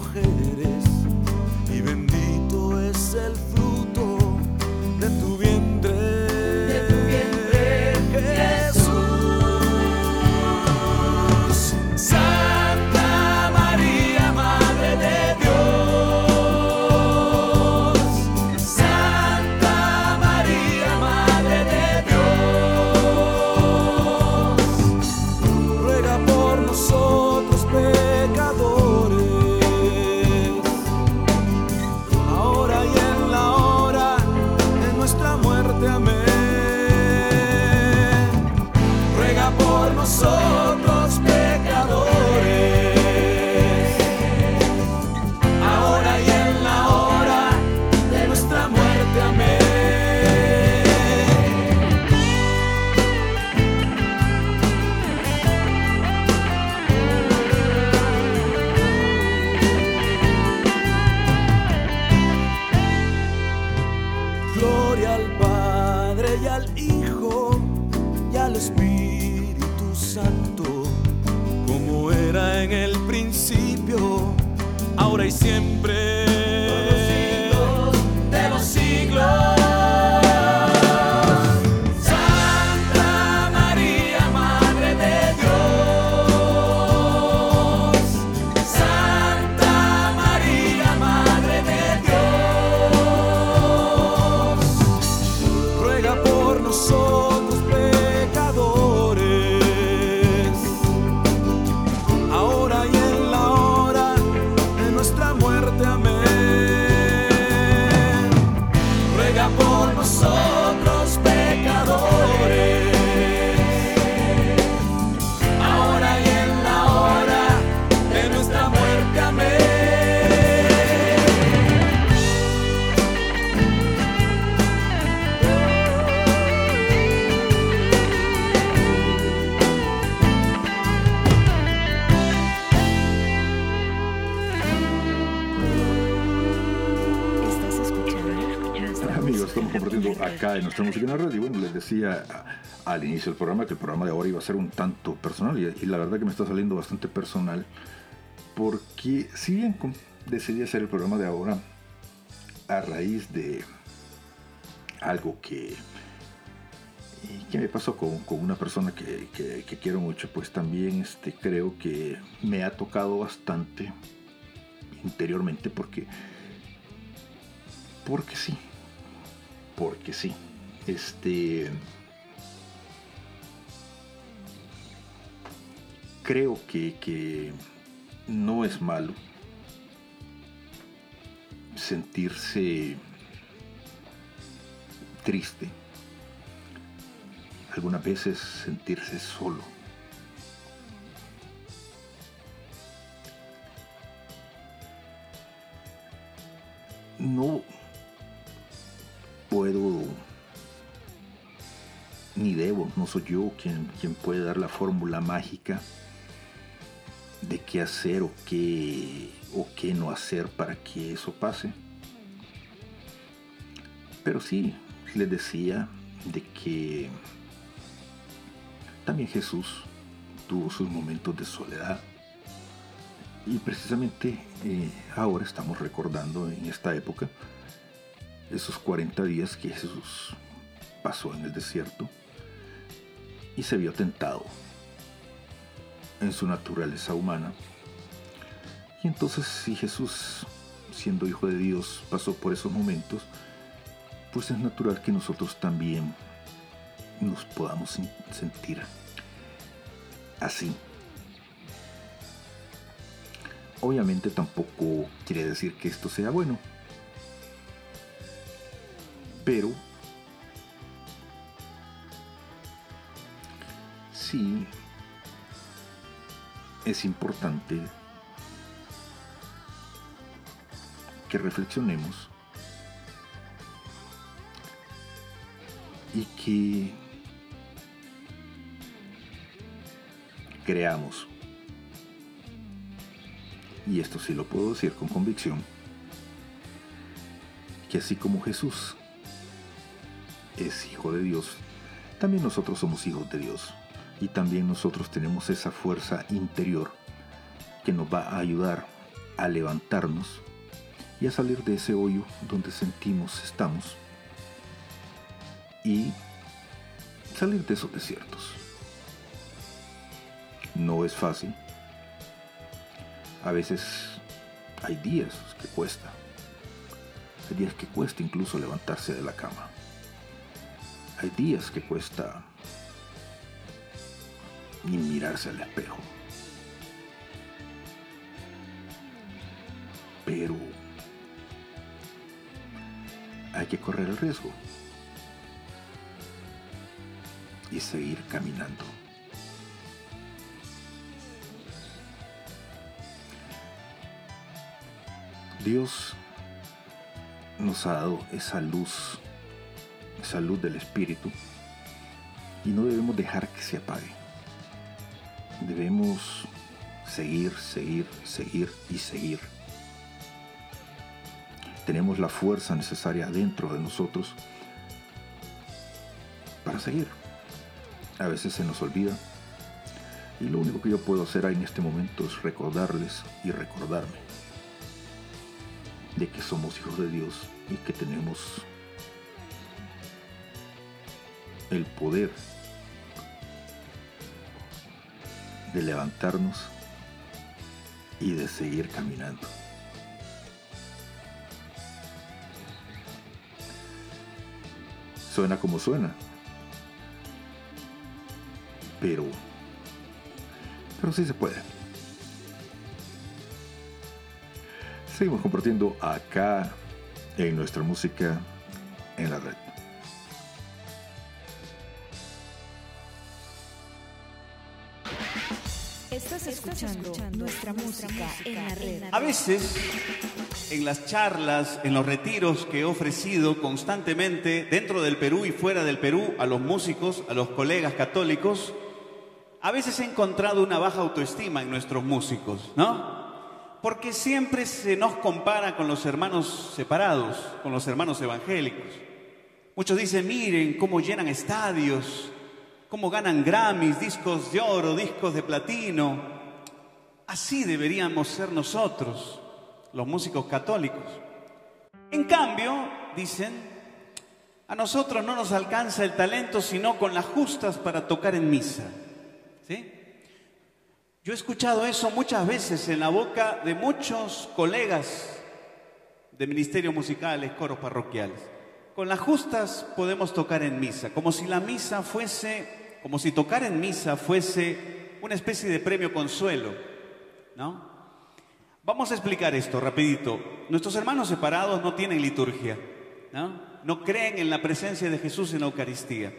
en nuestra música en la red. Y bueno, les decía al inicio del programa que el programa de ahora iba a ser un tanto personal. Y, la verdad que me está saliendo bastante personal. Porque si bien decidí hacer el programa de ahora a raíz de algo que, que me pasó con, con una persona que, que- que quiero mucho, pues también este, creo que me ha tocado bastante interiormente porque porque sí. Porque sí. Este. Creo que, que no es malo sentirse triste. Algunas veces sentirse solo. No puedo ni debo, no soy yo quien, quien puede dar la fórmula mágica de qué hacer o qué, o qué no hacer para que eso pase. Pero sí, les decía de que también Jesús tuvo sus momentos de soledad. Y precisamente eh, ahora estamos recordando en esta época esos 40 días que Jesús pasó en el desierto y se vio tentado en su naturaleza humana. Y entonces si Jesús, siendo hijo de Dios, pasó por esos momentos, pues es natural que nosotros también nos podamos sen- sentir así. Obviamente tampoco quiere decir que esto sea bueno, pero sí es importante que reflexionemos y que creamos, y esto sí lo puedo decir con convicción, que así como Jesús es hijo de Dios, también nosotros somos hijos de Dios y también nosotros tenemos esa fuerza interior que nos va a ayudar a levantarnos y a salir de ese hoyo donde sentimos estamos y salir de esos desiertos. No es fácil. A veces hay días que cuesta. Hay días que cuesta incluso levantarse de la cama. Hay días que cuesta ni mirarse al espejo. Pero hay que correr el riesgo y seguir caminando. Dios nos ha dado esa luz, esa luz del Espíritu, y no debemos dejar que se apague. Debemos seguir, seguir, seguir y seguir. Tenemos la fuerza necesaria dentro de nosotros para seguir. A veces se nos olvida y lo único que yo puedo hacer en este momento es recordarles y recordarme de que somos hijos de Dios y que tenemos el poder de levantarnos y de seguir caminando. Suena como suena, pero pero sí se puede. Seguimos compartiendo acá en nuestra música en la red. Estás escuchando nuestra música en la red. A veces, en las charlas, en los retiros que he ofrecido constantemente dentro del Perú y fuera del Perú a los músicos, a los colegas católicos, a veces he encontrado una baja autoestima en nuestros músicos, ¿no? Porque siempre se nos compara con los hermanos separados, con los hermanos evangélicos. Muchos dicen, miren cómo llenan estadios, cómo ganan Grammys, discos de oro, discos de platino. Así deberíamos ser nosotros, los músicos católicos. En cambio, dicen, a nosotros no nos alcanza el talento sino con las justas para tocar en misa. ¿Sí? Yo he escuchado eso muchas veces en la boca de muchos colegas de ministerios musicales, coros parroquiales. Con las justas podemos tocar en misa, como si la misa fuese, como si tocar en misa fuese una especie de premio consuelo, ¿no? Vamos a explicar esto rapidito. Nuestros hermanos separados no tienen liturgia, ¿no? No creen en la presencia de Jesús en la Eucaristía.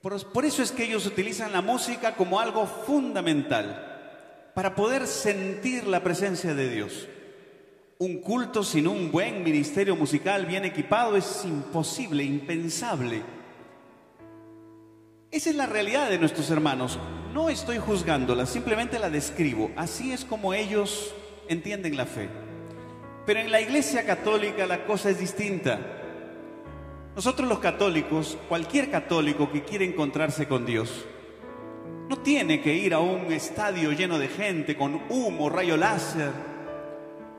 Por, por eso es que ellos utilizan la música como algo fundamental para poder sentir la presencia de Dios. Un culto sin un buen ministerio musical bien equipado es imposible, impensable. Esa es la realidad de nuestros hermanos. No estoy juzgándola, simplemente la describo. Así es como ellos entienden la fe. Pero en la Iglesia Católica la cosa es distinta. Nosotros los católicos, cualquier católico que quiere encontrarse con Dios, no tiene que ir a un estadio lleno de gente con humo, rayo láser.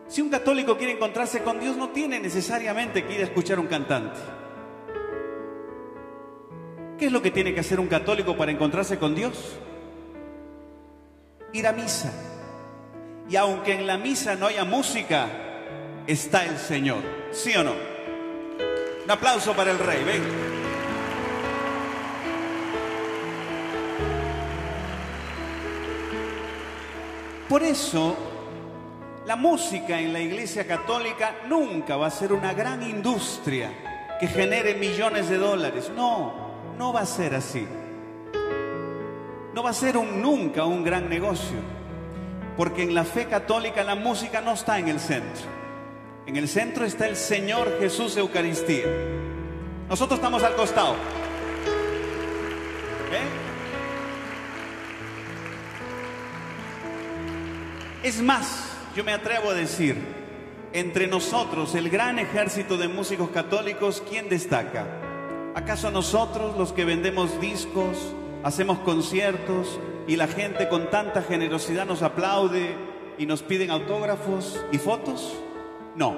Si un católico quiere encontrarse con Dios, no tiene necesariamente que ir a escuchar a un cantante. ¿Qué es lo que tiene que hacer un católico para encontrarse con Dios? Ir a misa. Y aunque en la misa no haya música, está el Señor. ¿Sí o no? Un aplauso para el rey, ven. Por eso, la música en la Iglesia Católica nunca va a ser una gran industria que genere millones de dólares. No, no va a ser así. No va a ser un, nunca un gran negocio. Porque en la fe católica la música no está en el centro. En el centro está el Señor Jesús Eucaristía. Nosotros estamos al costado. Es más, yo me atrevo a decir, entre nosotros, el gran ejército de músicos católicos, ¿quién destaca? ¿Acaso nosotros los que vendemos discos, hacemos conciertos y la gente con tanta generosidad nos aplaude y nos piden autógrafos y fotos? No,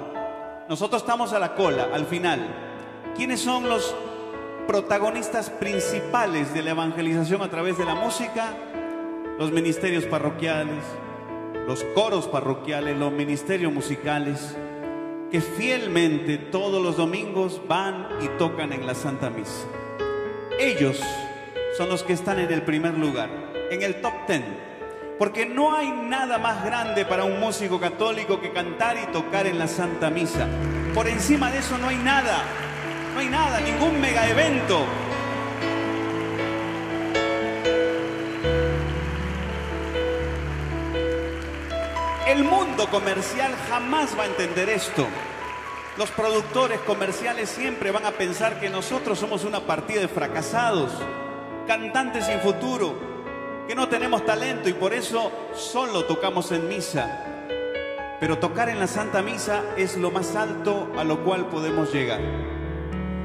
nosotros estamos a la cola, al final. ¿Quiénes son los protagonistas principales de la evangelización a través de la música? Los ministerios parroquiales, los coros parroquiales, los ministerios musicales, que fielmente todos los domingos van y tocan en la Santa Misa. Ellos son los que están en el primer lugar, en el top ten, porque no hay nada más grande para un músico católico que cantar y tocar en la Santa Misa. Por encima de eso no hay nada, no hay nada, ningún mega evento. El mundo comercial jamás va a entender esto. Los productores comerciales siempre van a pensar que nosotros somos una partida de fracasados, cantantes sin futuro, que no tenemos talento y por eso solo tocamos en misa. Pero tocar en la Santa Misa es lo más alto a lo cual podemos llegar.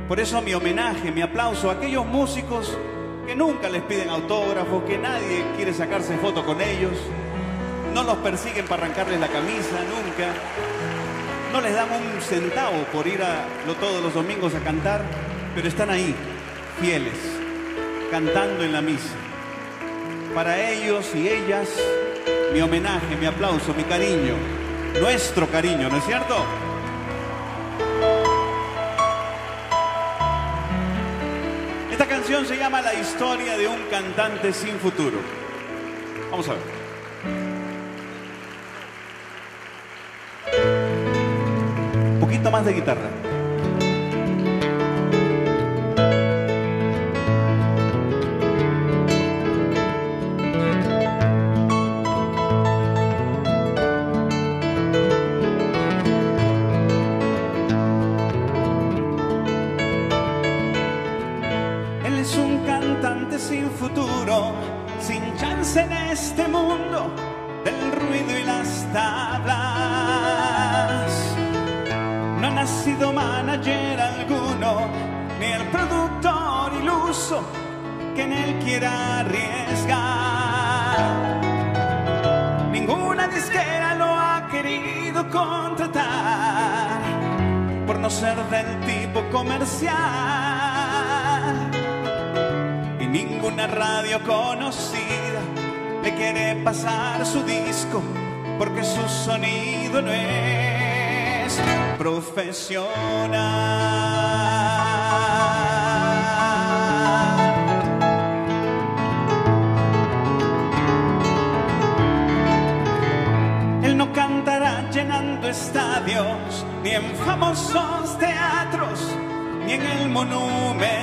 Por eso mi homenaje, mi aplauso a aquellos músicos que nunca les piden autógrafos, que nadie quiere sacarse foto con ellos, no los persiguen para arrancarles la camisa, nunca. No les dan un centavo por ir a todos los domingos a cantar, pero están ahí, fieles, cantando en la misa. Para ellos y ellas, mi homenaje, mi aplauso, mi cariño, nuestro cariño, ¿no es cierto? Esta canción se llama La historia de un cantante sin futuro. Vamos a ver. Un poquito más de guitarra. En este mundo del ruido y las tablas. No ha nacido manager alguno, ni el productor iluso que en él quiera arriesgar. Ninguna disquera lo ha querido contratar por no ser del tipo comercial. Y ninguna radio conocida quiere pasar su disco porque su sonido no es profesional. Él no cantará llenando estadios, ni en famosos teatros, ni en el monumental.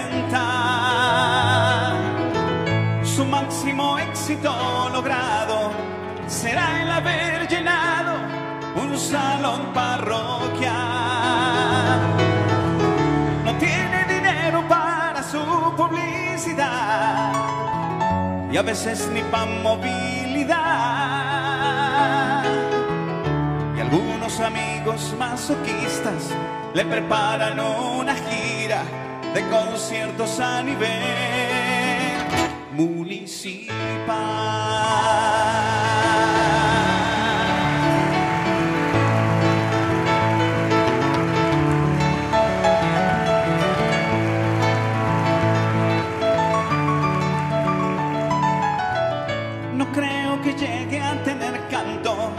Máximo éxito logrado será el haber llenado un salón parroquial. No tiene dinero para su publicidad y a veces ni para movilidad. Y algunos amigos masoquistas le preparan una gira de conciertos a nivel No creo que llegue a tener cantos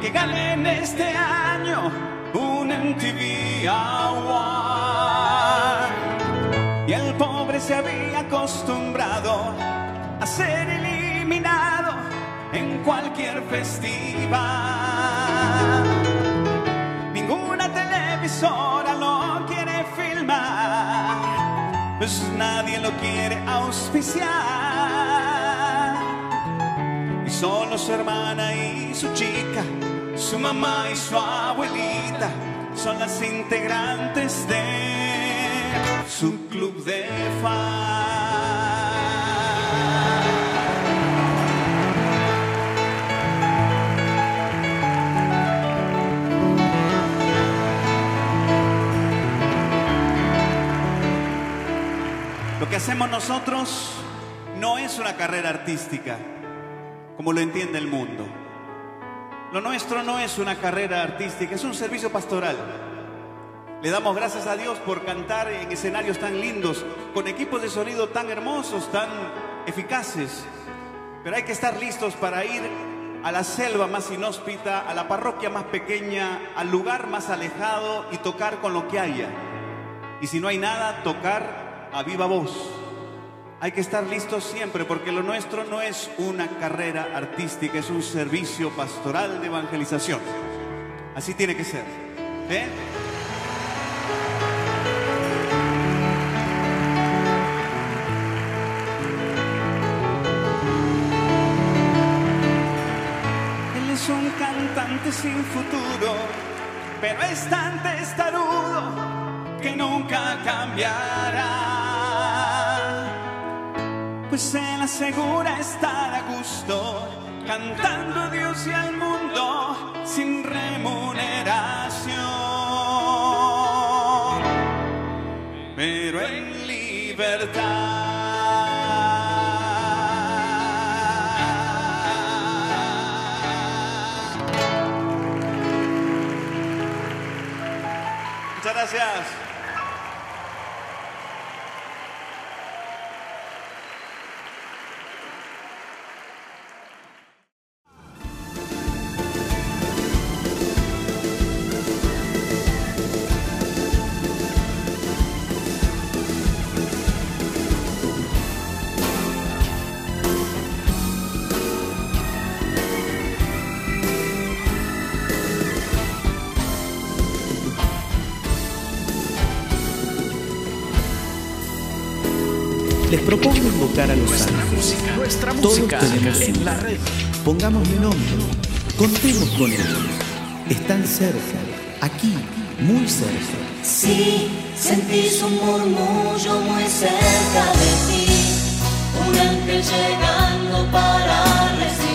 que ganen este año un MTV Award. Y el pobre se acostumbrado a ser eliminado en cualquier festival. Ninguna televisora lo quiere filmar, pues nadie lo quiere auspiciar. Y Solo su hermana y su chica, su mamá y su abuelita son las integrantes de su club de fans. Lo que hacemos nosotros no es una carrera artística, como lo entiende el mundo. Lo nuestro no es una carrera artística, es un servicio pastoral. Le damos gracias a Dios por cantar en escenarios tan lindos, con equipos de sonido tan hermosos, tan eficaces. Pero hay que estar listos para ir a la selva más inhóspita, a la parroquia más pequeña, al lugar más alejado y tocar con lo que haya. Y si no hay nada, tocar a viva voz. Hay que estar listos siempre porque lo nuestro no es una carrera artística, es un servicio pastoral de evangelización. Así tiene que ser. ¿eh? Sin futuro, pero es tan testarudo que nunca cambiará. Pues él asegura estar a gusto, cantando a Dios y al mundo sin remuneración. Pero en libertad. Gracias. Les propongo invocar a los ángeles. Nuestra Todos música tenemos en uno. la red. Pongámosle nombre. Contemos con ellos. Están cerca. Aquí, muy cerca. Si sentís un murmullo muy cerca de ti, un ángel llegando para recibir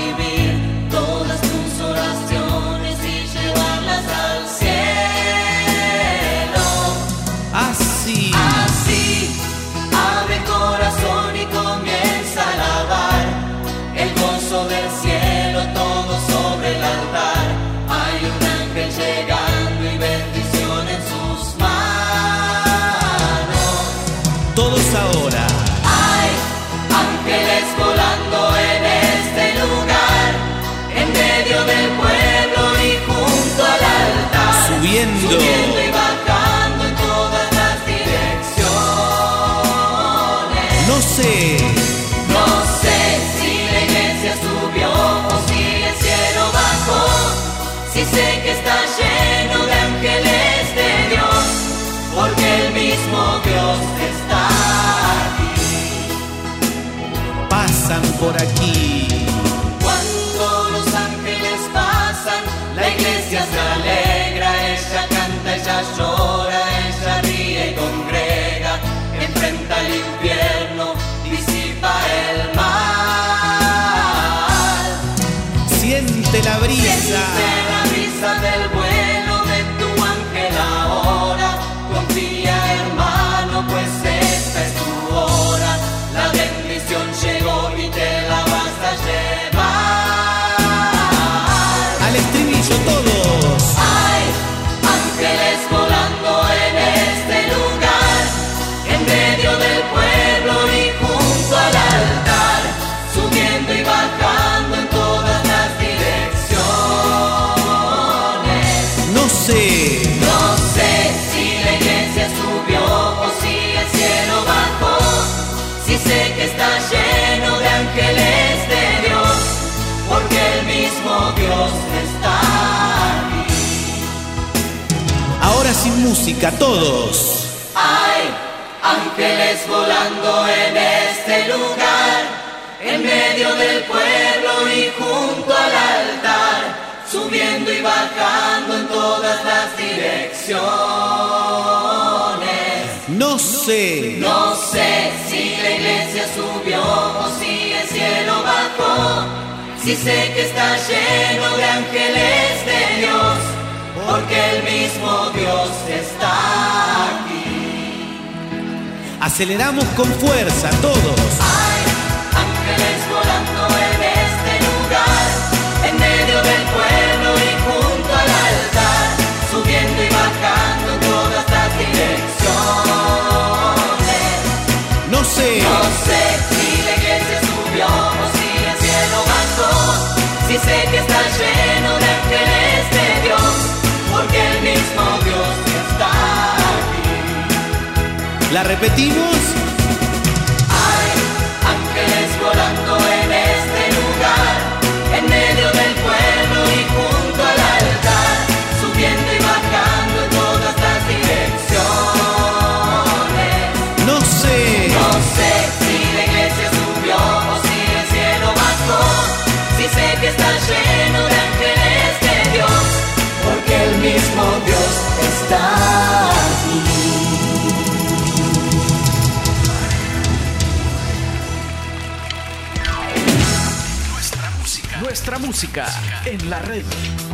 Si sé que está lleno de ángeles de Dios, porque el mismo Dios está aquí. Pasan por aquí. Cuando los ángeles pasan, la iglesia se alegra, ella canta, ella llora, ella ríe y congrega, enfrenta el infierno, disipa el mal. Siente la brisa. Siente música todos. Hay ángeles volando en este lugar, en medio del pueblo y junto al altar, subiendo y bajando en todas las direcciones. No sé, no sé si la iglesia subió o si el cielo bajó. Si sé que está lleno de ángeles de Dios porque el mismo Dios está aquí. Aceleramos con fuerza todos. Hay ángeles volando en este lugar, en medio del pueblo y junto al altar, subiendo y bajando en todas las direcciones. No sé. No sé si la iglesia subió o si el cielo bajó, si sé que está lleno. La repetimos. música en la red.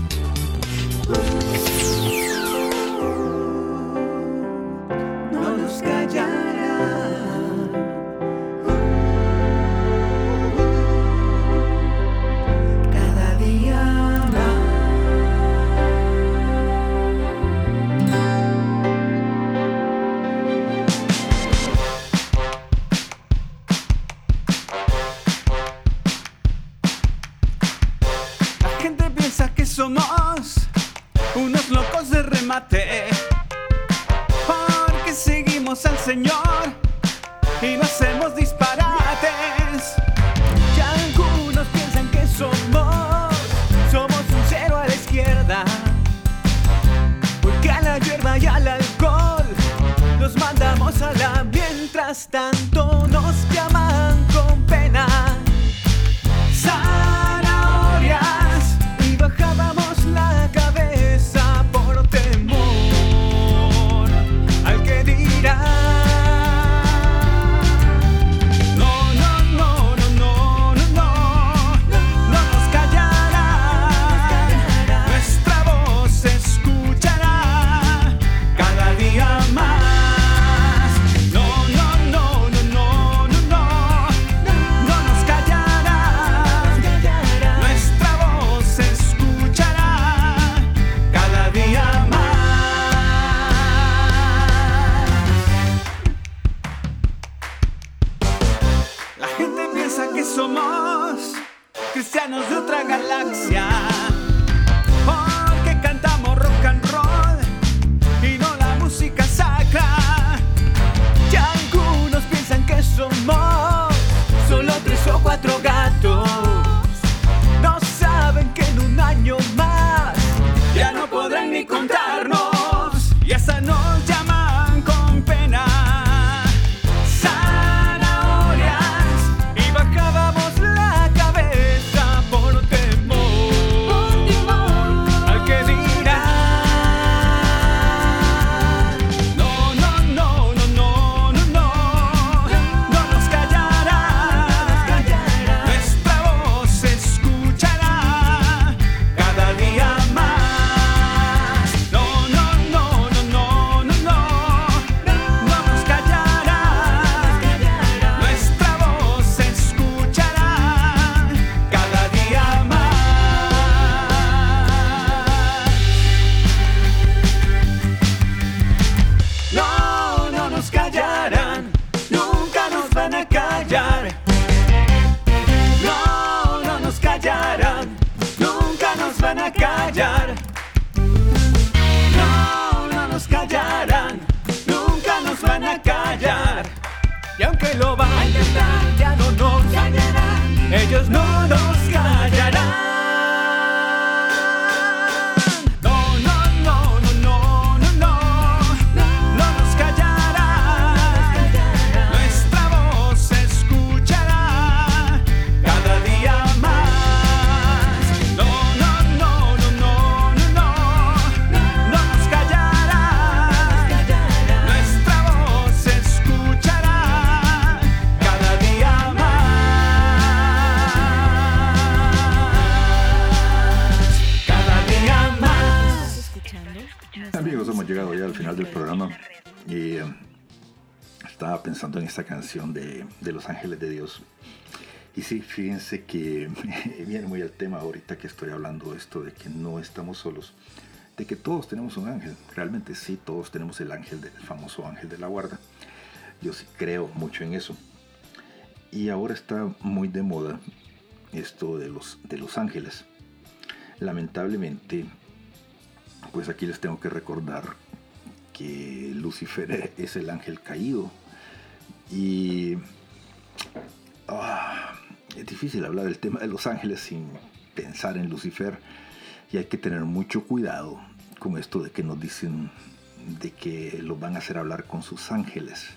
De, de Los Ángeles de Dios. Y sí, fíjense que <laughs> viene muy al tema ahorita que estoy hablando esto de que no estamos solos, de que todos tenemos un ángel. Realmente sí, todos tenemos el ángel, del famoso ángel de la guarda. Yo sí creo mucho en eso. Y ahora está muy de moda esto de los, de los ángeles. Lamentablemente, pues aquí les tengo que recordar que Lucifer <laughs> es el ángel caído. Y ah, es difícil hablar del tema de los ángeles sin pensar en Lucifer. Y hay que tener mucho cuidado con esto de que nos dicen de que los van a hacer hablar con sus ángeles.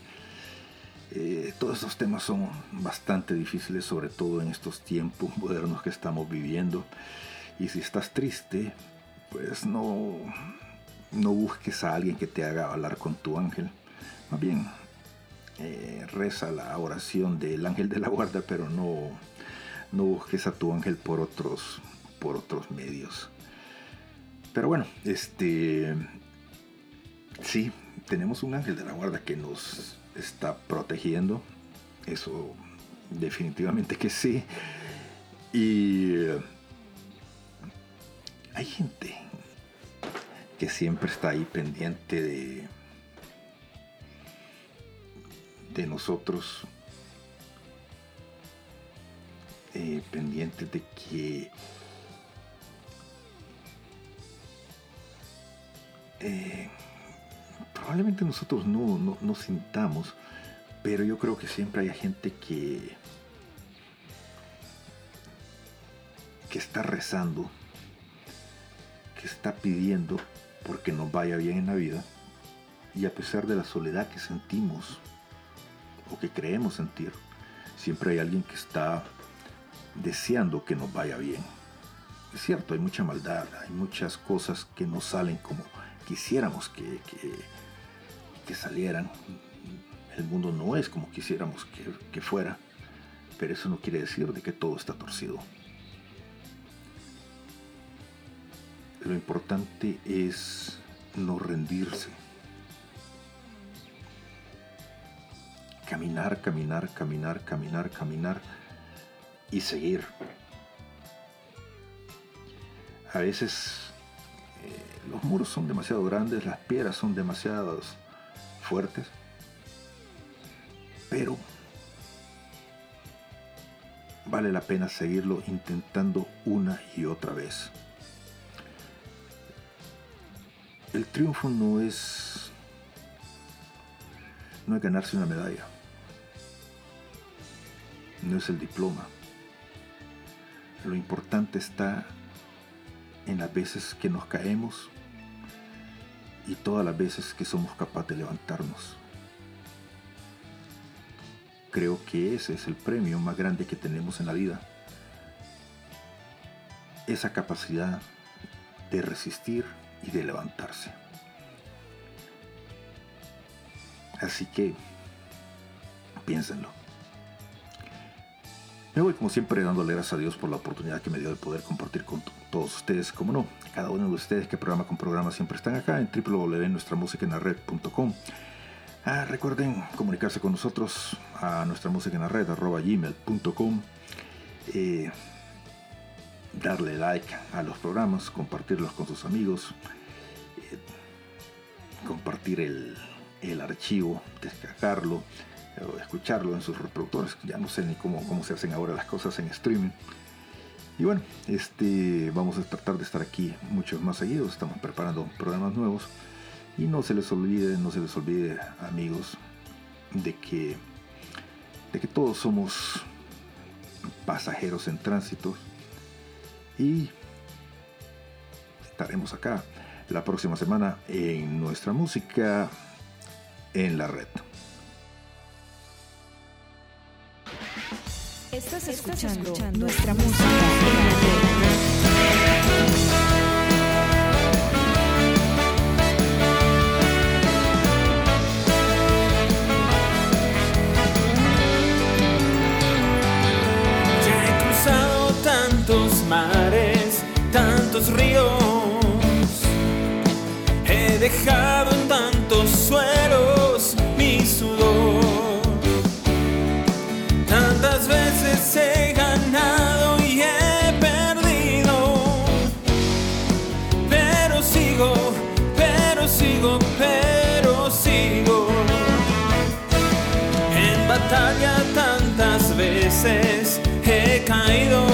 Eh, todos estos temas son bastante difíciles, sobre todo en estos tiempos <laughs> modernos que estamos viviendo. Y si estás triste, pues no, no busques a alguien que te haga hablar con tu ángel. Más bien, eh, reza la oración del ángel de la guarda, pero no, no busques a tu ángel por otros, por otros medios. Pero bueno, este sí, tenemos un ángel de la guarda que nos está protegiendo. Eso definitivamente que sí. Y eh, hay gente que siempre está ahí pendiente de, de nosotros, eh, pendiente de que eh, probablemente nosotros no, no, no sintamos, pero yo creo que siempre hay gente que, que está rezando, que está pidiendo porque nos vaya bien en la vida y a pesar de la soledad que sentimos o que creemos sentir, siempre hay alguien que está deseando que nos vaya bien. Es cierto, hay mucha maldad, hay muchas cosas que no salen como quisiéramos que, que, salieran. El mundo no es como quisiéramos que, que fuera, pero eso no quiere decir de que todo está torcido. Lo importante es no rendirse. Caminar, caminar, caminar, caminar, caminar y seguir. A veces eh, los muros son demasiado grandes, las piedras son demasiado fuertes, pero vale la pena seguirlo intentando una y otra vez. El triunfo no es no es ganarse una medalla. No es el diploma. Lo importante está en las veces que nos caemos y todas las veces que somos capaces de levantarnos. Creo que ese es el premio más grande que tenemos en la vida. Esa capacidad de resistir y de levantarse. Así que piénsenlo. Me voy como siempre dándole gracias a Dios por la oportunidad que me dio de poder compartir con todos ustedes, como no, cada uno de ustedes que programa con programa siempre están acá en www.nuestramusicaenlared.com. Ah, recuerden comunicarse con nosotros a nuestra música en la red darle like a los programas, compartirlos con sus amigos, eh, compartir el, el, archivo, descargarlo, eh, escucharlo en sus reproductores. Ya no sé ni cómo, cómo se hacen ahora las cosas en streaming. Y bueno, este, vamos a tratar de estar aquí muchos más seguidos. Estamos preparando programas nuevos. Y no se les olvide, no se les olvide, amigos, de que, de que todos somos pasajeros en tránsito y estaremos acá la próxima semana en nuestra música en la red. Estás escuchando, nuestra música. Ya he cruzado tantos mares, tantos ríos. He caído.